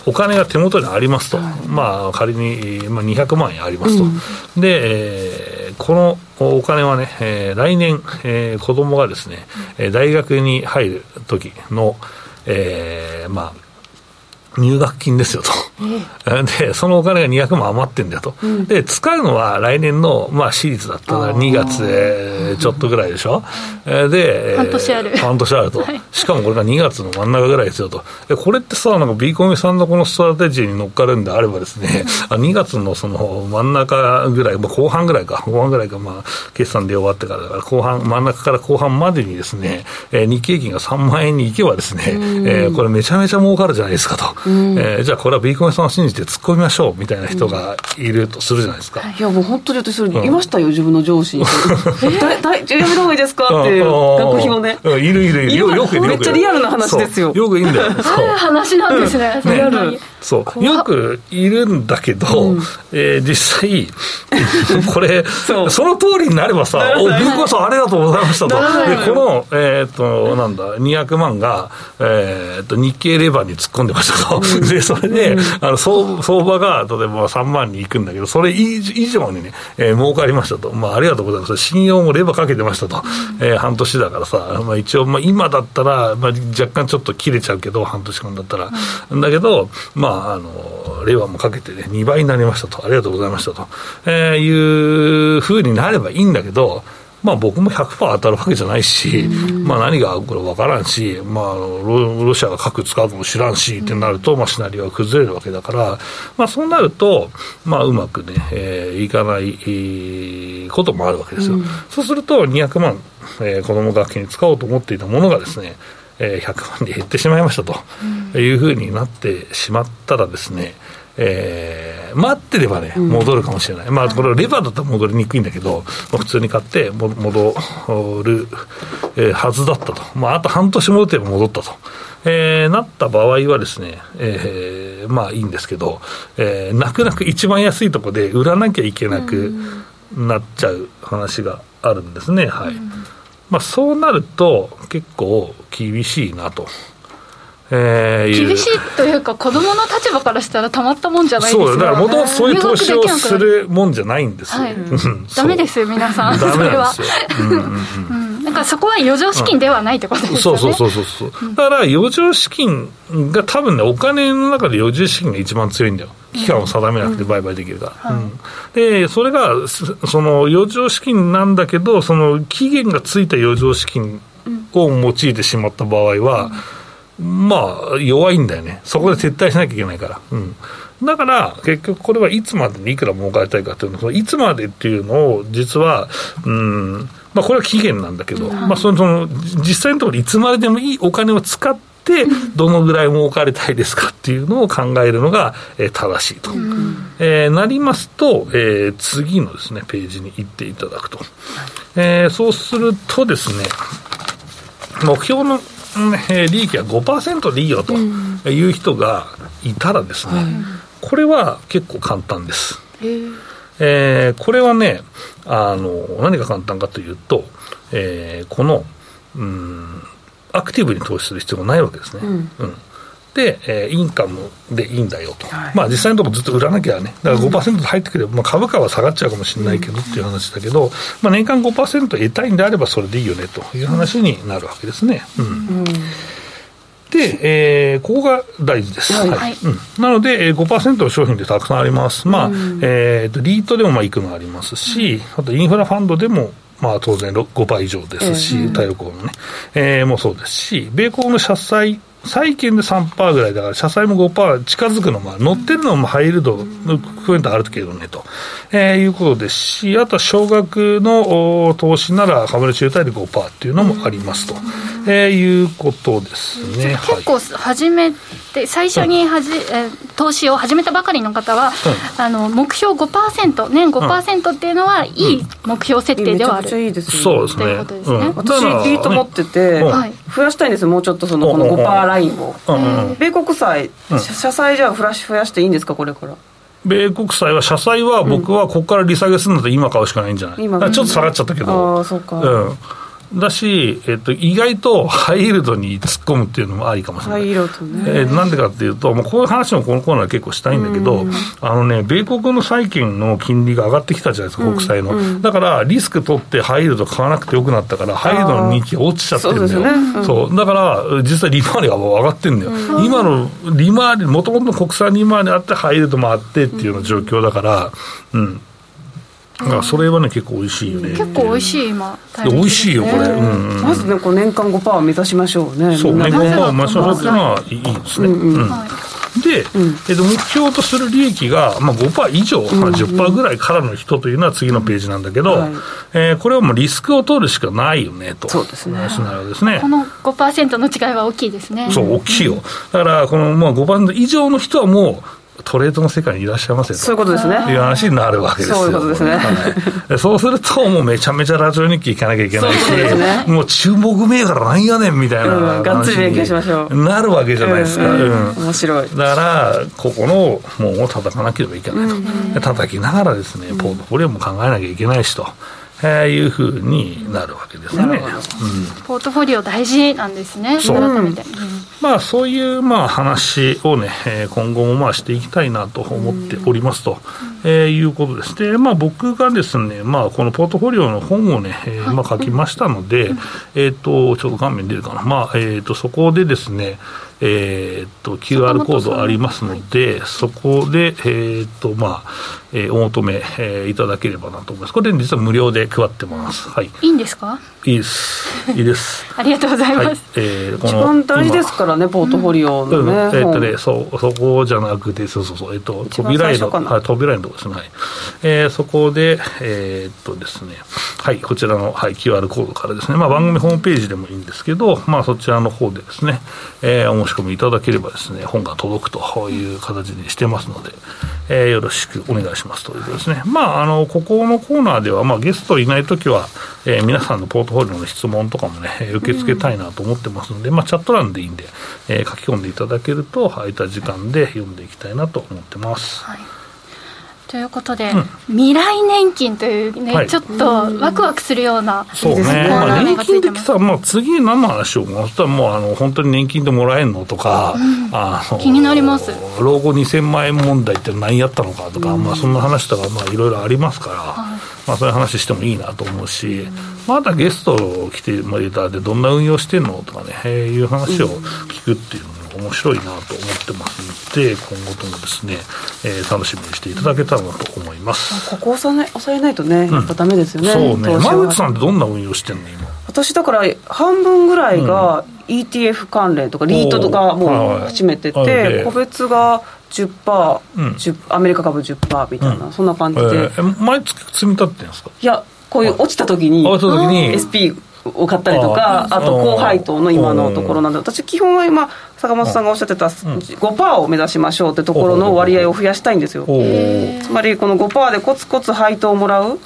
ー、お金が手元にありますと、まあ仮に、まあ、200万円ありますと、うん、で、えー、このお金はね、えー、来年、えー、子供がですね、えー、大学に入る時の、えー、まあ、入学金ですよと、*laughs* でそのお金が200万余ってんだよと、うん、で使うのは来年の、まあ、私立だったら2月ちょっとぐらいでしょ、うで半年ある。半年あると、はい、しかもこれが2月の真ん中ぐらいですよと、これってさ、なんかビーコミさんのこのストラテジーに乗っかるんであればですね、うん、*laughs* 2月のその真ん中ぐらい、まあ、後半ぐらいか、後半ぐらいか、まあ、決算で終わってからだから、後半、真ん中から後半までにですね、えー、日経平均が3万円に行けばですね、うん、えー、これめちゃめちゃ儲かるじゃないですかと。うん、えー、じゃあこれはビーコンさんを信じて突っ込みましょうみたいな人がいるとするじゃないですか。いやもう本当に私それいましたよ、自分の上司に。*laughs* だだやめた方がいいですか？っていう学費をね。いるいるいる。よくいる。めっちゃリアルな話ですよ。よくいいんだよ。*laughs* そういう話なんですね。リアル。そうよくいるんだけど、うん、えー、実際、*laughs* これそ、その通りになればさ、おビーコさん、ありがとうございましたと、でこの、えー、っとなんだ、200万が、えー、っと日経レバーに突っ込んでましたと、うん、でそれで、うん、あの相相場が例えば3万に行くんだけど、それ以上にね、えー、儲かりましたと、まあ、ありがとうございます、信用もレバーかけてましたと、うん、えー、半年だからさ、まあ、一応、まあ、今だったら、まあ、若干ちょっと切れちゃうけど、半年間だったら、だけど、まあ、あの、令和もかけてね、2倍になりましたと、ありがとうございましたと、えー、いうふうになればいいんだけど、まあ、僕も100%当たるわけじゃないし、まあ、何がこれ分からんし、まあロ、ロシアが核使うかも知らんしってなると、まあ、シナリオが崩れるわけだから、まあ、そうなると、まあ、うまくね、えー、いかない、えー、こともあるわけですよ。そうすると、200万、えー、子ども学級に使おうと思っていたものがですね、えー、100万に減ってしまいましたというふうになってしまったらですね、えー、待ってればね、戻るかもしれない、うん、まあ、これ、レバーだったら戻りにくいんだけど、まあ、普通に買って戻る、えー、はずだったと、まあ、あと半年戻ってば戻ったと。えー、なった場合はですね、えー、まあいいんですけど、えー、泣く泣く一番安いところで売らなきゃいけなくなっちゃう話があるんですね、はい。うんまあ、そうなると、結構厳しいなと。えー、厳しいというか、子どもの立場からしたらたまったもんじゃないですよそうだからもともとそういう投資をするもんじゃないんですよ、はい、ダメですよ、皆さん、ダメなんからそこは余剰資金ではないってことですよね、そうそうそうそう、だから余剰資金が多分ね、お金の中で余剰資金が一番強いんだよ。期間を定めなくて売買できるから、でそれがその余剰資金なんだけどその期限がついた余剰資金を用いてしまった場合は、うん、まあ弱いんだよね。そこで撤退しなきゃいけないから、うん、だから結局これはいつまでにいくら儲かりたいかというの。いつまでっていうのを実はうんまあこれは期限なんだけど、まあそのその実際のところいつまででもいいお金を使って、どのぐらい儲かりたいですかっていうのを考えるのが、えー、正しいと、うん、えー、なりますと、えー、次のですね、ページに行っていただくと。えー、そうするとですね、目標の、えー、利益は5%でいいよという人がいたらですね、うん、これは結構簡単です。えー、これはねあの、何が簡単かというと、えー、この、うんアクティブに投資する必要がないわけですね。うん、うん。で、えー、インカムでいいんだよと、はい、まあ、実際のところずっと売らなきゃね、だから5%入ってくれば、まあ、株価は下がっちゃうかもしれないけどっていう話だけど、まあ、年間5%得たいんであれば、それでいいよねという話になるわけですね。うん、うん。で、えー、ここが大事です。はい、はい、うん、なので、えー、5%の商品でたくさんあります。まあ、うん、えーと、リートでもまあいくのありますし、あとインフラファンドでもまあ、当然5倍以上ですし、太陽光のね、えー、もそうですし、米国の社債債券で3%ぐらいだから、社債も5%近づくのも、乗ってるのもハイルド含めてあるけどねと、えー、いうことですし、あとは少額の投資なら株主優待で5%っていうのもありますと、えー、いうことですね。結構初めて、最初にはじ、うん、え投資を始めたばかりの方は、うん、あの目標5%、年5%っていうのは、いい目標設定ではある、うん、いいですそうですね。私、ビート持ってて、増やしたいんですよ、もうちょっとそのこの5%ラインを。米国債、社債じゃあフラッシュ増やしていいんですか、これから？米国債は、社債は僕はここから利下げするんだったら今買うしかないんじゃない、う。ん、ちょっと下がっちゃったけど。ああ、そうか。うんだし、えっと、意外とハイイールドに突っ込むっていうのもありかもしれない。ハ。えー、なんでかっていうと、もうこういう話もこのコーナー結構したいんだけど、あのね、米国の債券の金利が上がってきたじゃないですか、国債の。だから、リスク取ってハイイールド買わなくてよくなったから、ハイイールドの人気が落ちちゃってるんだよ。そう、そうだから、実際利回りが上がってるんだよ。今の利回り、もともとの国債利回りあって、ハイイールドもあってっていうような状況だから、うん。だからそれはね結構美味しいよね。結構美味しい今美味しいよこれ、うんまずねこう年間5%を目指しましょうねそう年間5%を目指しましょうっていうのはいいですね、うんで、えっと、目標とする利益が、まあ、5%以上、まあ、10%ぐらいからの人というのは次のページなんだけど、はい、えー、これはもうリスクを取るしかないよねと、そうですね、シナリオですね。この5%の違いは大きいですね。そう、大きいよ。だから、この、まあ、5%以上の人はもう、トレードの世界にいらっしゃいませそういうことですね。いう話になるわけですよ。そういうことですね。はい、そうすると、もうめちゃめちゃラジオ日記行かなきゃいけないし、ね、もう注目銘柄なんやねんみたいな、うん、がっつり勉強しましょう。なるわけじゃないですか。うん、うん、面白い。だから、ここの門を叩かなければいけないと。うん、叩きながらですね、ポートフォリオも考えなきゃいけないしと。えー、いうふうになるわけですね、うん、ポートフォリオ大事なんですね、改めて、まあ、そういうまあ話をね、えー、今後もまあしていきたいなと思っておりますと、えー、いうことです。で、まあ、僕がですね、まあ、このポートフォリオの本をね、えー、まあ書きましたので、えっ、と、ちょっと画面出るかな、まあえっ、とそこでですね、えー、っと QR コードありますので、そこで、えー、っとまあえー、お求め、えー、いただければなと思います。これ実は無料で配ってます。はい。いいんですか？いいです。いいです。*laughs* ありがとうございます。はい、えー、この一番大事ですからね、ポートフォリオのね。うん、えー、っとね、そうそこじゃなくて、そうそうそう、えっと扉絵のはい扉絵のとこですね。はい、えー、そこでえー、っとですね、はいこちらのはい QR コードからですね、まあ番組ホームページでもいいんですけど、まあそちらの方でですね、えー、お申し込みいただければですね、本が届くという形にしてますので、えー、よろしくお願いしますということですね。まああのここのコーナーではまあゲストいないときは、えー、皆さんのポートフォリオの質問とかもね、受け付けたいなと思ってますので、うん、まあ、チャット欄でいいんで、えー、書き込んでいただけると、空いた時間で読んでいきたいなと思ってます。はいということで、うん、未来年金というね、はい、ちょっとワクワクするような、そうね、まあ、年金ってさ、まあ、次何の話をそしたらもうあの本当に年金でもらえるのとか、うん、あの気になります。老後2000万円問題って何やったのかとか、うん、まあ、そんな話とかまあいろいろありますから、はい、まあ、そういう話してもいいなと思うし、まだゲスト来てもらえたでどんな運用してんのとかね、えー、いう話を聞くっていうの面白いなと思ってますので今後ともですね、えー、楽しみにしていただけたらなと思います。ここを抑え抑えないとねやっぱダメですよね、うん、そうね馬口さんってどんな運用してんの今？私だから半分ぐらいが ETF 関連とかリートとかもう占めてて、個別が10%、うん、アメリカ株10%みたいな、うん、そんな感じで、えー、毎月積み立ってんですか？いやこういう落ちた時に SP を買ったりとかあと高配当の今のところなんで私基本は今坂本さんがおっしゃってた5%を目指しましょうってところの割合を増やしたいんですよ。つまりこの5%でコツコツ配当をもらうっ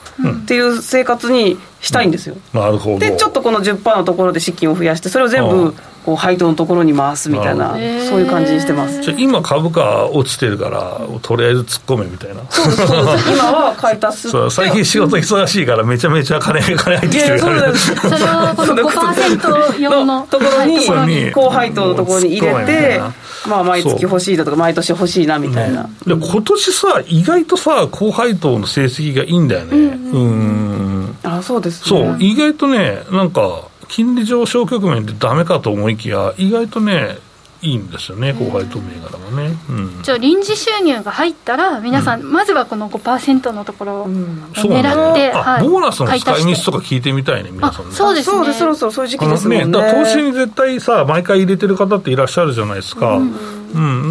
ていう生活にしたいんですよ、なるほど。でちょっとこの10%のところで資金を増やしてそれを全部こう配当のところに回すみたいなそういう感じにしてます。じゃ今株価落ちてるからとりあえず突っ込めみたいな。そうそう今は買い足すそう最近仕事忙しいからめちゃめちゃ金金入ってきてるからそれをこの5%用のところに高配当のところに入れてまあ毎月欲しいだとか毎年欲しいなみたいな、うん、今年さ意外とさ高配当の成績がいいんだよねうんあそうです、ね、そう意外とねなんか金利上昇局面でダメかと思いきや意外とねいいんですよね、高配当銘柄もね、うん、じゃあ、臨時収入が入ったら、皆さん、うん、まずはこの5%のところを狙って、うんねはい、ボーナスの使い道とか聞いてみたいね、皆さん。ね。そうですね、そろそろそういう時期ですね。ね投資に絶対さ、毎回入れてる方っていらっしゃるじゃないですか。うんうん、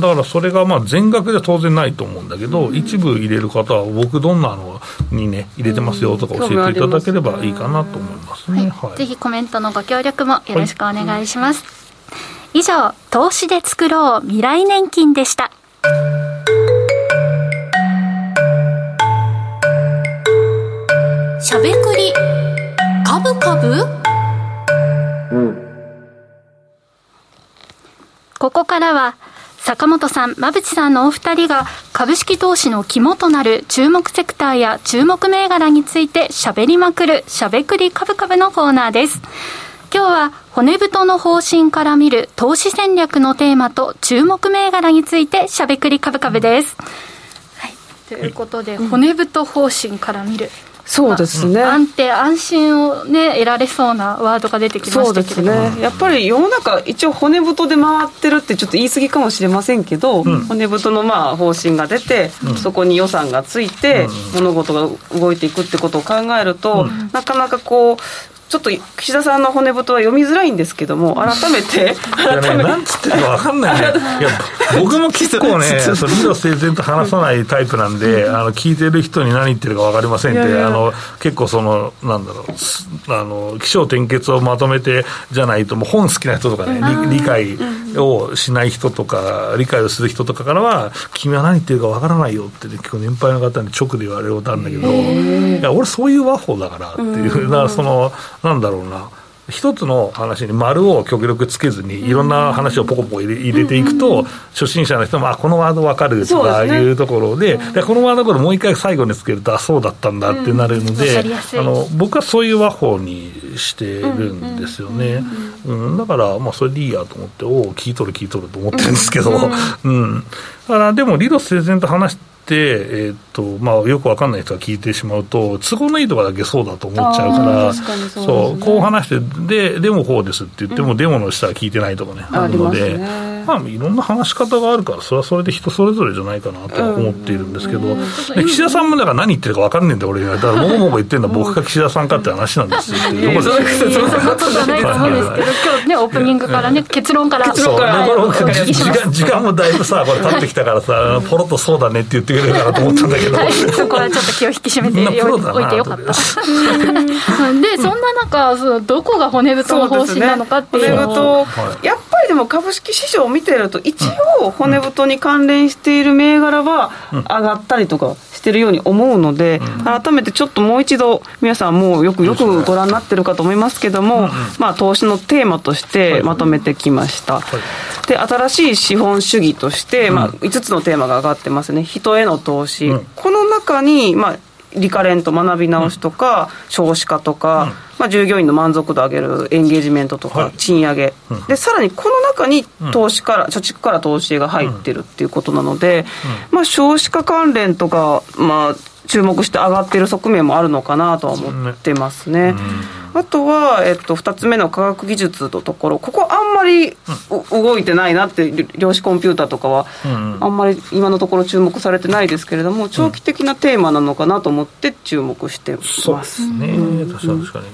だからそれがまあ全額じゃ当然ないと思うんだけど、うん、一部入れる方は、僕、どんなのにね、入れてますよとか教えていただければいいかなと思いますね。はい、ぜひコメントのご協力もよろしくお願いします。はい、以上、投資で作ろう未来年金でした。しゃべくり、かぶかぶ、うん、ここからは、坂本さん、馬淵さんのお二人が株式投資の肝となる注目セクターや注目銘柄について喋りまくる、しゃべくり株株のコーナーです。今日は骨太の方針から見る投資戦略のテーマと注目銘柄についてしゃべくり株株です。はい、ということで、骨太方針から見るそうですね、安定、安心を、ね、得られそうなワードが出てきましたそうですね、やっぱり世の中、一応、骨太で回ってるって、ちょっと言い過ぎかもしれませんけど、うん、骨太のまあ方針が出て、うん、そこに予算がついて、物事が動いていくってことを考えると、なかなかこう、ちょっと岸田さんの骨太は読みづらいんですけども、改めて、改めて、なんつってるか分かんない。ね、*laughs* いや僕も結構ね、*laughs* そ理路整然と話さないタイプなんで、あの聞いてる人に何言ってるか分かりませんって、あの結構その、なんだろう、あの起承転結をまとめてじゃないと、もう本好きな人とかね、理解をしない人とか、理解をする人とかからは、君は何言ってるか分からないよって、結構年配の方に直で言われることあるんだけど、いや、俺、そういう和法だからっていう、だからその、なんだろうな。一つの話に丸を極力つけずに、いろんな話をポコポコ入れ入れていくと、初心者の人も、あこのワード分かるとかいうところで、でこのワードこれもう一回最後につけると、あそうだったんだってなるので、あの僕はそういう和法にしてるんですよね。うんだから、まあ、それでいいやと思って、おお、聞いとる聞いとると思ってるんですけど、うん、だからでも、理路整然と話して、えーとまあ、よくわかんない人が聞いてしまうと、都合のいいところだけそうだと思っちゃうから、そう、ね、こう話して、で、でもこうですって言っても、うん、デモの下は聞いてないとかね、あるので、まあ、いろんな話し方があるから、それはそれで人それぞれじゃないかなと思っているんですけど、で岸田さんもだから何言ってるか分かんねえんだよ、俺が。だから、もごもご言ってるのは僕か岸田さんかって話なんですよっていうところで。*laughs* そういうことじゃないと思うんですけど、今日ね、オープニングからね、結論から。結論から。時間時間もだいぶさ、これ経ってきたからさ、*laughs* ポロッとそうだねって言ってくれるかなと思ったんだけど。そこはちょっと気を引き締めておいてよかった。で、そんな中、そのどこが骨太の方針なのかっていう。のを。やっぱりでも株式市場を見てると、一応骨太に関連している銘柄は上がったりとかしてるように思うので、改めてちょっともう一度、皆さんもうよくよくご覧になってるかと思いますけども、まあ、投資のテーマとしてまとめてきました。で、新しい資本主義として、まあ、5つのテーマが上がってますね。人への投資。この中に、まあ、リカレント学び直しとか、少子化とか、まあ、従業員の満足度を上げるエンゲージメントとか、賃上げ、でさらにこの中に投資から、貯蓄から投資が入ってるっていうことなので、まあ、少子化関連とか、まあ、注目して上がっている側面もあるのかなとは思ってますね。あとは、えっと、2つ目の科学技術のところ、ここあんまり、動いてないなって、量子コンピューターとかは、あんまり今のところ注目されてないですけれども、長期的なテーマなのかなと思って注目してます。そうですね、確かに。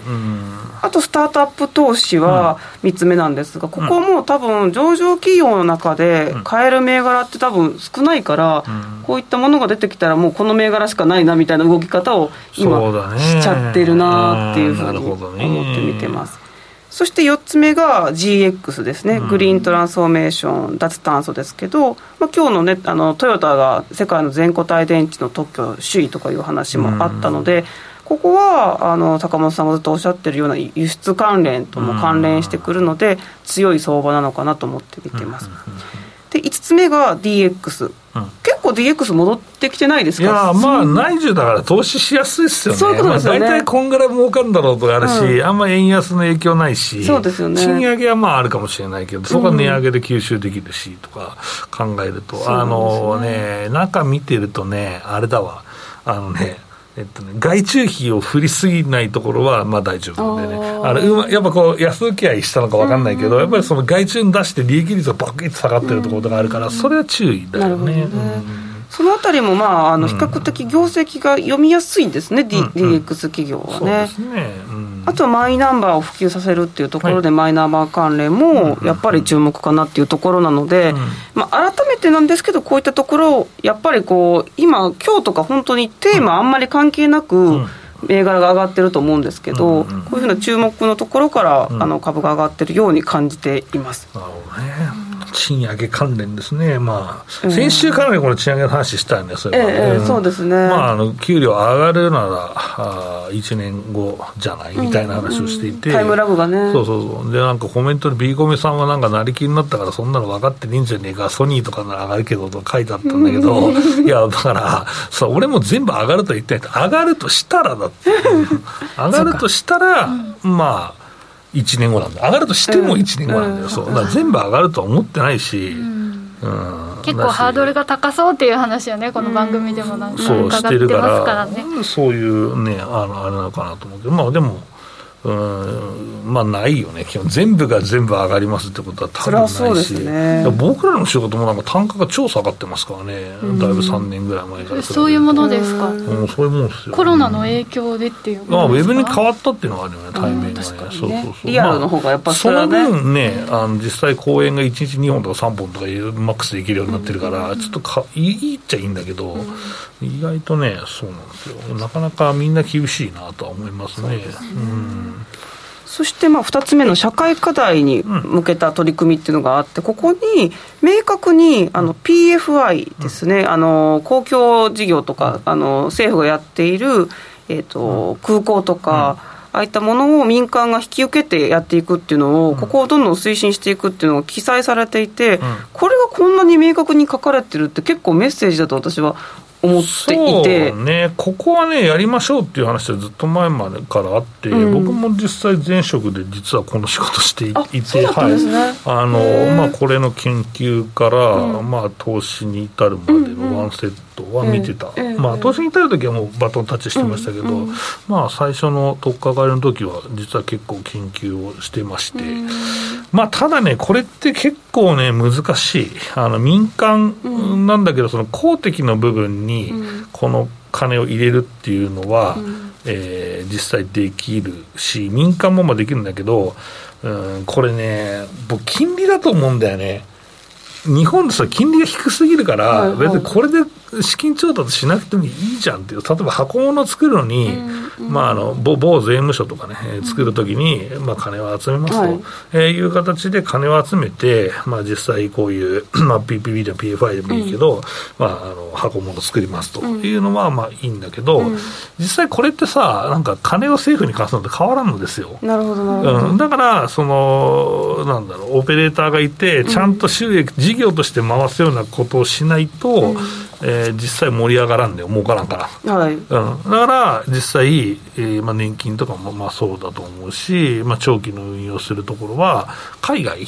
あと、スタートアップ投資は3つ目なんですが、ここも多分、上場企業の中で買える銘柄って多分少ないから、こういったものが出てきたら、もうこの銘柄しかないなみたいな動き方を今、しちゃってるなっていうふうに思って見てます。そして4つ目が GX ですね、グリーントランスフォーメーション、脱炭素ですけど、まあ今日のね、あのトヨタが世界の全固体電池の特許首位とかいう話もあったので、ここはあの坂本さんがずっとおっしゃってるような輸出関連とも関連してくるので、強い相場なのかなと思って見てます。で5つ目が DX、構 DX 戻ってきてないですか？いやまあ内需だから投資しやすいですよね、そういうことですよね、まあ、大体こんぐらい儲かるんだろうとかあるし、うん、あんま円安の影響ないし、そうですよね、賃上げはまああるかもしれないけど、そこは値上げで吸収できるしとか考えると、うん、あのね、中見てるとね、あれだわ、あのね、えっとね、外注費を振りすぎないところはまあ大丈夫でね、あれうまやっぱこう、安請け合いしたのか分かんないけど、やっぱりその外注に出して利益率がバクッと下がってるところがあるから、それは注意だよね。そのあたりも、まあ、あの比較的業績が読みやすいんですね、うん、DX 企業はね。ね。うん、あとはマイナンバーを普及させるっていうところで、はい、マイナンバー関連もやっぱり注目かなっていうところなので、うん、まあ、改めてなんですけど、こういったところ、やっぱりこう今、今日とか本当にテーマあんまり関係なく、銘柄が上がってると思うんですけど、こういうふうな注目のところから、あの株が上がってるように感じています。なるほどね賃上げ関連ですね、まあ、先週からね、この賃上げの話したんですよ、ええそうですね、まあ、あの給料上がるならあ、1年後じゃないみたいな話をしていて、タイムラグがね、そうそうそう、で、なんかコメントで B コメさんはなんかなりきりになったから、そんなの分かってねえんじゃねえか、ソニーとかなら上がるけどと書いてあったんだけど、いや、だからさ、俺も全部上がると言ってない。上がるとしたらだって、*laughs* 上がるとしたら、まあ、1年後なんだ。上がるとしても1年後なんだよ、そう。だから全部上がるとは思ってないし、うん、結構ハードルが高そうっていう話はねこの番組でもなんか伺ってますからね。そういうねあのあれなのかなと思うけど。まあでもうんまあないよね、基本、全部が全部上がりますってことは多分ないし、ね、僕らの仕事もなんか単価が超下がってますからね、だいぶ3年ぐらい前からそういうものですか、うん、そういうものですよ、コロナの影響でっていうまあ、ウェブに変わったっていうのがあるよね、対面がね、そうそうそう。リアルの方がやっぱそ、ね,、の分ね、あの実際、公演が1日2本とか3本とかマックスできるようになってるから、ちょっとかいいっちゃいいんだけど、意外とね、そうなんですよ、なかなかみんな厳しいなとは思いますね。うんそしてまあ2つ目の社会課題に向けた取り組みっていうのがあって、ここに明確にあの PFI ですね、あの公共事業とかあの政府がやっている、えーと、空港とか、ああいったものを民間が引き受けてやっていくっていうのを、ここをどんどん推進していくっていうのが記載されていて、これがこんなに明確に書かれてるって、結構メッセージだと私は思っていて。そうね、ここはね、やりましょうっていう話はずっと前までからあって、うん、僕も実際、前職で実はこの仕事していて、はい、あのまあ、これの研究から、うん、まあ、投資に至るまでのワンセットは見てた、うんうん、まあ、投資に至る時はもうバトンタッチしてましたけど、うんうん、まあ、最初の取っかかりの時は、実は結構研究をしてまして、まあ、ただね、これって結構ね、難しい、あの民間なんだけど、その公的の部分に、にこの金を入れるっていうのは、うん、えー、実際できるし民間もまあできるんだけど、うん、これね僕金利だと思うんだよね。日本でさ金利が低すぎるから、別にこれで資金調達しなくてもいいじゃんっていう、例えば箱物作るのに、うんうん、まあ、あの某税務署とかね、作るときに、まあ、金を集めますと、はい、えー、いう形で金を集めて、まあ、実際こういう、*clears throat* まあ、PPB でも PFI でもいいけど、うん、まあ、あの箱物作りますというのは、まあいいんだけど、うん、実際これってさ、なんか金を政府に貸すのって変わらんのですよ。なるほどなるほど、うん、だから、その、なんだろう、オペレーターがいて、ちゃんと収益、事業として回すようなことをしないと、えー、実際盛り上がらんで儲からんから、はい。うん、だから実際、えーまあ、年金とかもまあそうだと思うし、まあ、長期の運用するところは海外、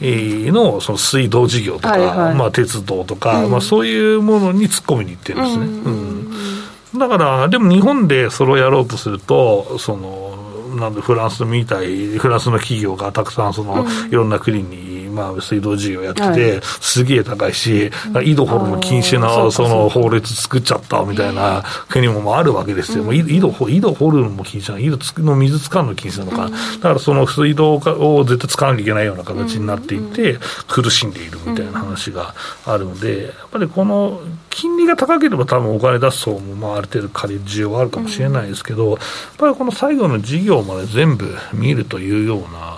のその水道事業とか、はいはい、まあ、鉄道とか、うん、まあ、そういうものに突っ込みにいってるんですね、うん、だからでも日本でそれをやろうとするとそのなんでフランスみたいフランスの企業がたくさんその、いろんな国にまあ、水道事業やってて、すげえ高いし、井戸掘るの禁止なその法律作っちゃったみたいな国もあるわけですよ、井戸井戸掘るのも禁止なの、井戸の水使うの禁止なのか、だからその水道を絶対使わなきゃいけないような形になっていて、苦しんでいるみたいな話があるので、やっぱりこの金利が高ければ、多分お金出す層もまあある程度借りる需要はあるかもしれないですけど、やっぱりこの最後の事業まで全部見るというような、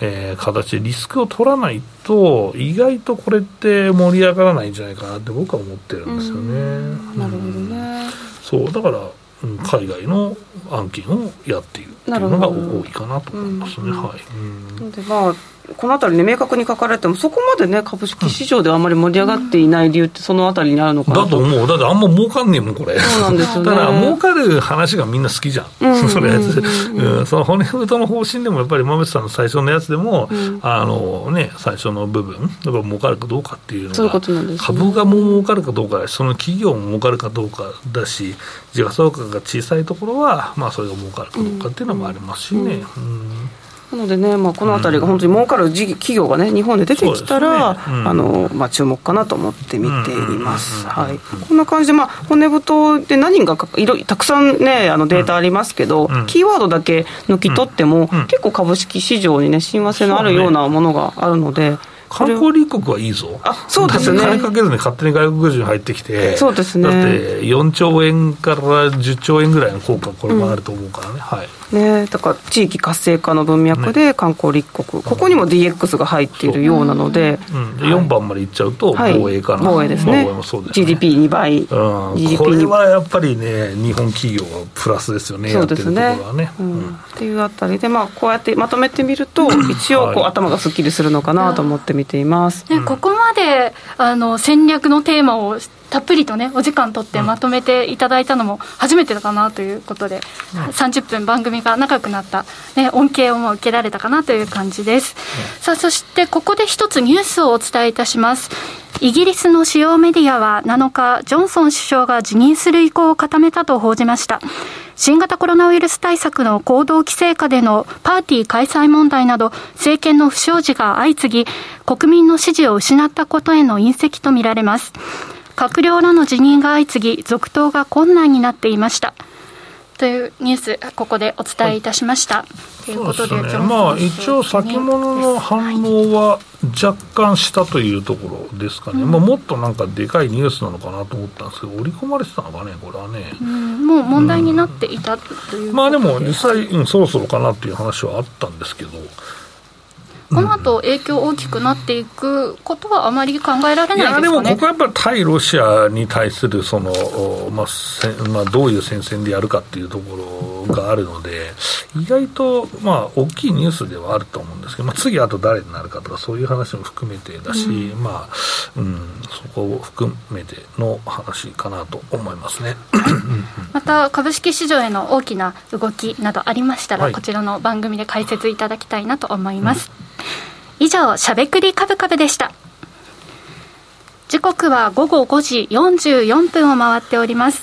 えー、形でリスクを取らないと、意外とこれって盛り上がらないんじゃないかなって僕は思ってるんですよね。なるほどね。そうだから、うん、海外の案件をやっているっていうのが多いかなと思いますね。はい。うん、でまあこのあたりね、明確に書かれても、そこまでね、株式市場であんまり盛り上がっていない理由って、そのあたりにあるのかなだと思う、だってあんま儲かんねえもん、これ。そうなんですよね。だから、儲かる話がみんな好きじゃん、*laughs* それ、うん、その骨太の方針でも、やっぱり馬渕さんの最初のやつでも、うん、あのね、最初の部分、やっぱ儲かるかどうかっていうのが、そういうことなんです、ね、株がも儲かるかどうかその企業も儲かるかどうかだし、時価総額が小さいところは、まあ、それが儲かるかどうかっていうのもありますしね。うん。なのでね、まあ、このあたりが本当に儲かる企業がね、日本で出てきたら、ね。うん、あのまあ、注目かなと思って見ています。はい、こんな感じで、まあ、骨太で何がいろたくさんね、あのデータありますけど、うん、キーワードだけ抜き取っても、結構株式市場にね、親和性のあるようなものがあるので、観光立国はいいぞ、あそうですね。金かけずに勝手に外国人入ってきて、そうですね。だって4兆円から10兆円ぐらいの効果、これもあると思うからね、うん、はいね、だから地域活性化の文脈で観光立国、ね、ここにも DX が入っているようなので、う。ん、で4番までいっちゃうと、防衛かな、はい、防衛ですね、防衛もそうですね。GDP2 倍、うん、これはやっぱりね、日本企業はプラスですよね、そうですね。ね。うん、っていうあたりで、まあ、こうやってまとめてみると、一応こう、頭がすっきりするのかなと思って見ています、ね、ここまであの戦略のテーマをたっぷりとねお時間とってまとめていただいたのも初めてかなということで、うん、30分番組が長くなった、ね、恩恵をも受けられたかなという感じです、うん、さあそしてここで一つニュースをお伝えいたします。イギリスの主要メディアは7日ジョンソン首相が辞任する意向を固めたと報じました。新型コロナウイルス対策の行動規制下でのパーティー開催問題など政権の不祥事が相次ぎ国民の支持を失ったことへの隕石とみられます閣僚らの辞任が相次ぎ続投が困難になっていました。というニュースここでお伝えいたしました、はい、ということで、ね、まあ一応先物の反応は若干したというところですかね、まあ、もっとなんかでかいニュースなのかなと思ったんですけど織り込まれてたのかねこれはね、うん、もう問題になっていたという、まあでも実際、うん、そろそろかなっていう話はあったんですけどこの後影響大きくなっていくことはあまり考えられないですか、ね、いやでもここはやっぱり対ロシアに対するその、まあせまあ、どういう戦線でやるかっていうところがあるので、意外と、まあ、大きいニュースではあると思うんですけど、まあ、次、あと誰になるかとか、そういう話も含めてだし、うん、まあうん、そこを含めての話かなと思いますねまた、株式市場への大きな動きなどありましたら、はい、こちらの番組で解説いただきたいなと思います。うん以上、しゃべくりカブカブでした。時刻は午後5時44分を回っております。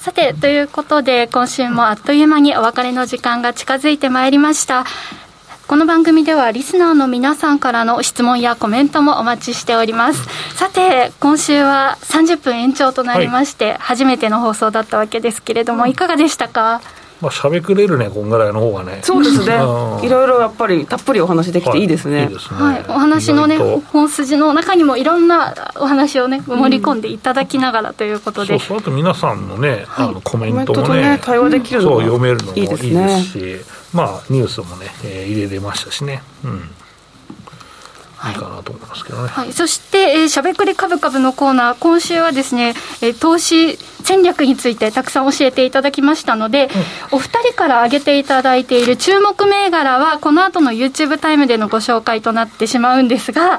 さて、ということで、今週もあっという間にお別れの時間が近づいてまいりました。この番組ではリスナーの皆さんからの質問やコメントもお待ちしております。さて今週は30分延長となりまして、はい、初めての放送だったわけですけれども、いかがでしたか？まあ、しゃべくれるね、こんぐらいの方がね。そうですね。いろいろやっぱりたっぷりお話できていいですね。はい、いいですねはい、お話のね、本筋の中にもいろんなお話をね、盛り込んでいただきながらということで。うん、そうそう、あと皆さんのね、あのコメントもね、ね対話できるのそう、読めるのもいいですし、ね、まあ、ニュースもね、えー、入れれましたしね。うん。い。いかなと思いますけどね。はい、そして、えー、しゃべくりかぶかぶのコーナー、今週はですね、えー、投資戦略についてたくさん教えていただきましたので、うん、お二人から挙げていただいている注目銘柄は、この後の YouTube タイムでのご紹介となってしまうんですが、うん、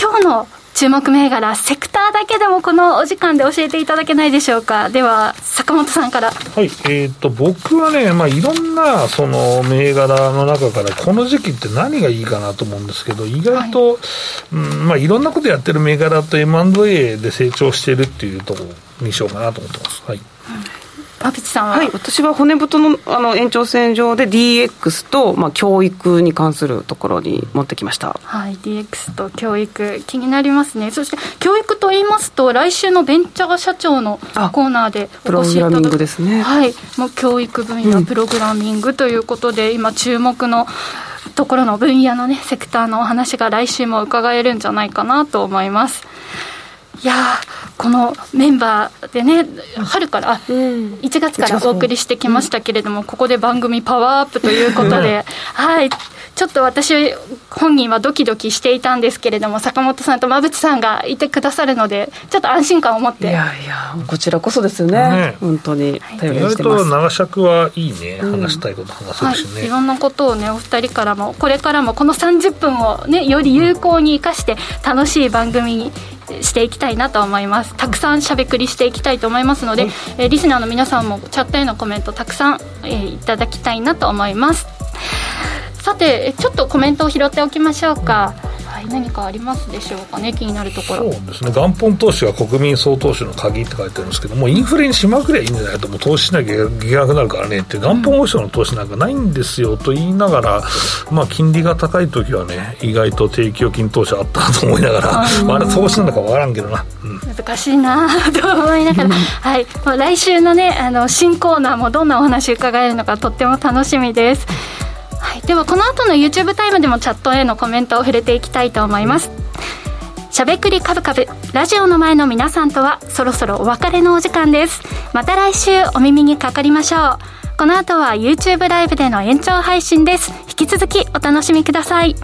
今日の注目銘柄、セクターだけでもこのお時間で教えていただけないでしょうか？では、坂本さんから。はい、えっ、ー、と、僕はね、まあ、いろんな、その、銘柄の中から、この時期って何がいいかなと思うんですけど、意外と、はい、うん、まあ、いろんなことやってる銘柄と M&A で成長してるっていうところにしようかなと思ってます。はい。馬淵さんは、はい、私は骨太のあの延長線上で DX と、まあ、教育に関するところに持ってきました、はい、DX と教育気になりますね。そして教育と言いますと来週のベンチャー社長のコーナーでお越しいただくですね。はい。もう教育分野、プログラミングということで、今注目のところの分野のねセクターのお話が来週も伺えるんじゃないかなと思いますいやこのメンバーでね、春から、うん、1月からお送りしてきましたけれども、ここで番組パワーアップということで、はい、ちょっと私、本人はドキドキしていたんですけれども、坂本さんと馬淵さんがいてくださるので、ちょっと安心感を持って。いやいや、こちらこそですよね、ね。本当に頼りにしてます。意外と長尺はいいね、話したいこと話せるしね、はい、いろんなことをね、お二人からも、これからもこの30分をね、より有効に生かして、楽しい番組にしていきたいなと思います。たくさんしゃべくりしていきたいと思いますので、はい、えー、リスナーの皆さんもチャットへのコメントたくさん、えー、いただきたいなと思いますさてちょっとコメントを拾っておきましょうか、はい、何かありますでしょうかね気になるところ。そうですね。元本投資は国民総投資の鍵って書いてあるんですけどもインフレにしまくりゃいいんじゃないともう投資しなきゃいけなくなるからねって元本保証の投資なんかないんですよと言いながら、まあ、金利が高い時はね意外と定期預金投資あったと思いながら、まあ、れ投資なんだか分からんけどな、うん、難しいなと思いながら、はい、来週のねあの新コーナーもどんなお話伺えるのかとっても楽しみですはい、ではこの後の YouTube タイムでもチャットへのコメントを触れていきたいと思います。しゃべくりカブカブラジオの前の皆さんとはそろそろお別れのお時間です。また来週お耳にかかりましょう。この後は YouTube ライブでの延長配信です。引き続きお楽しみください。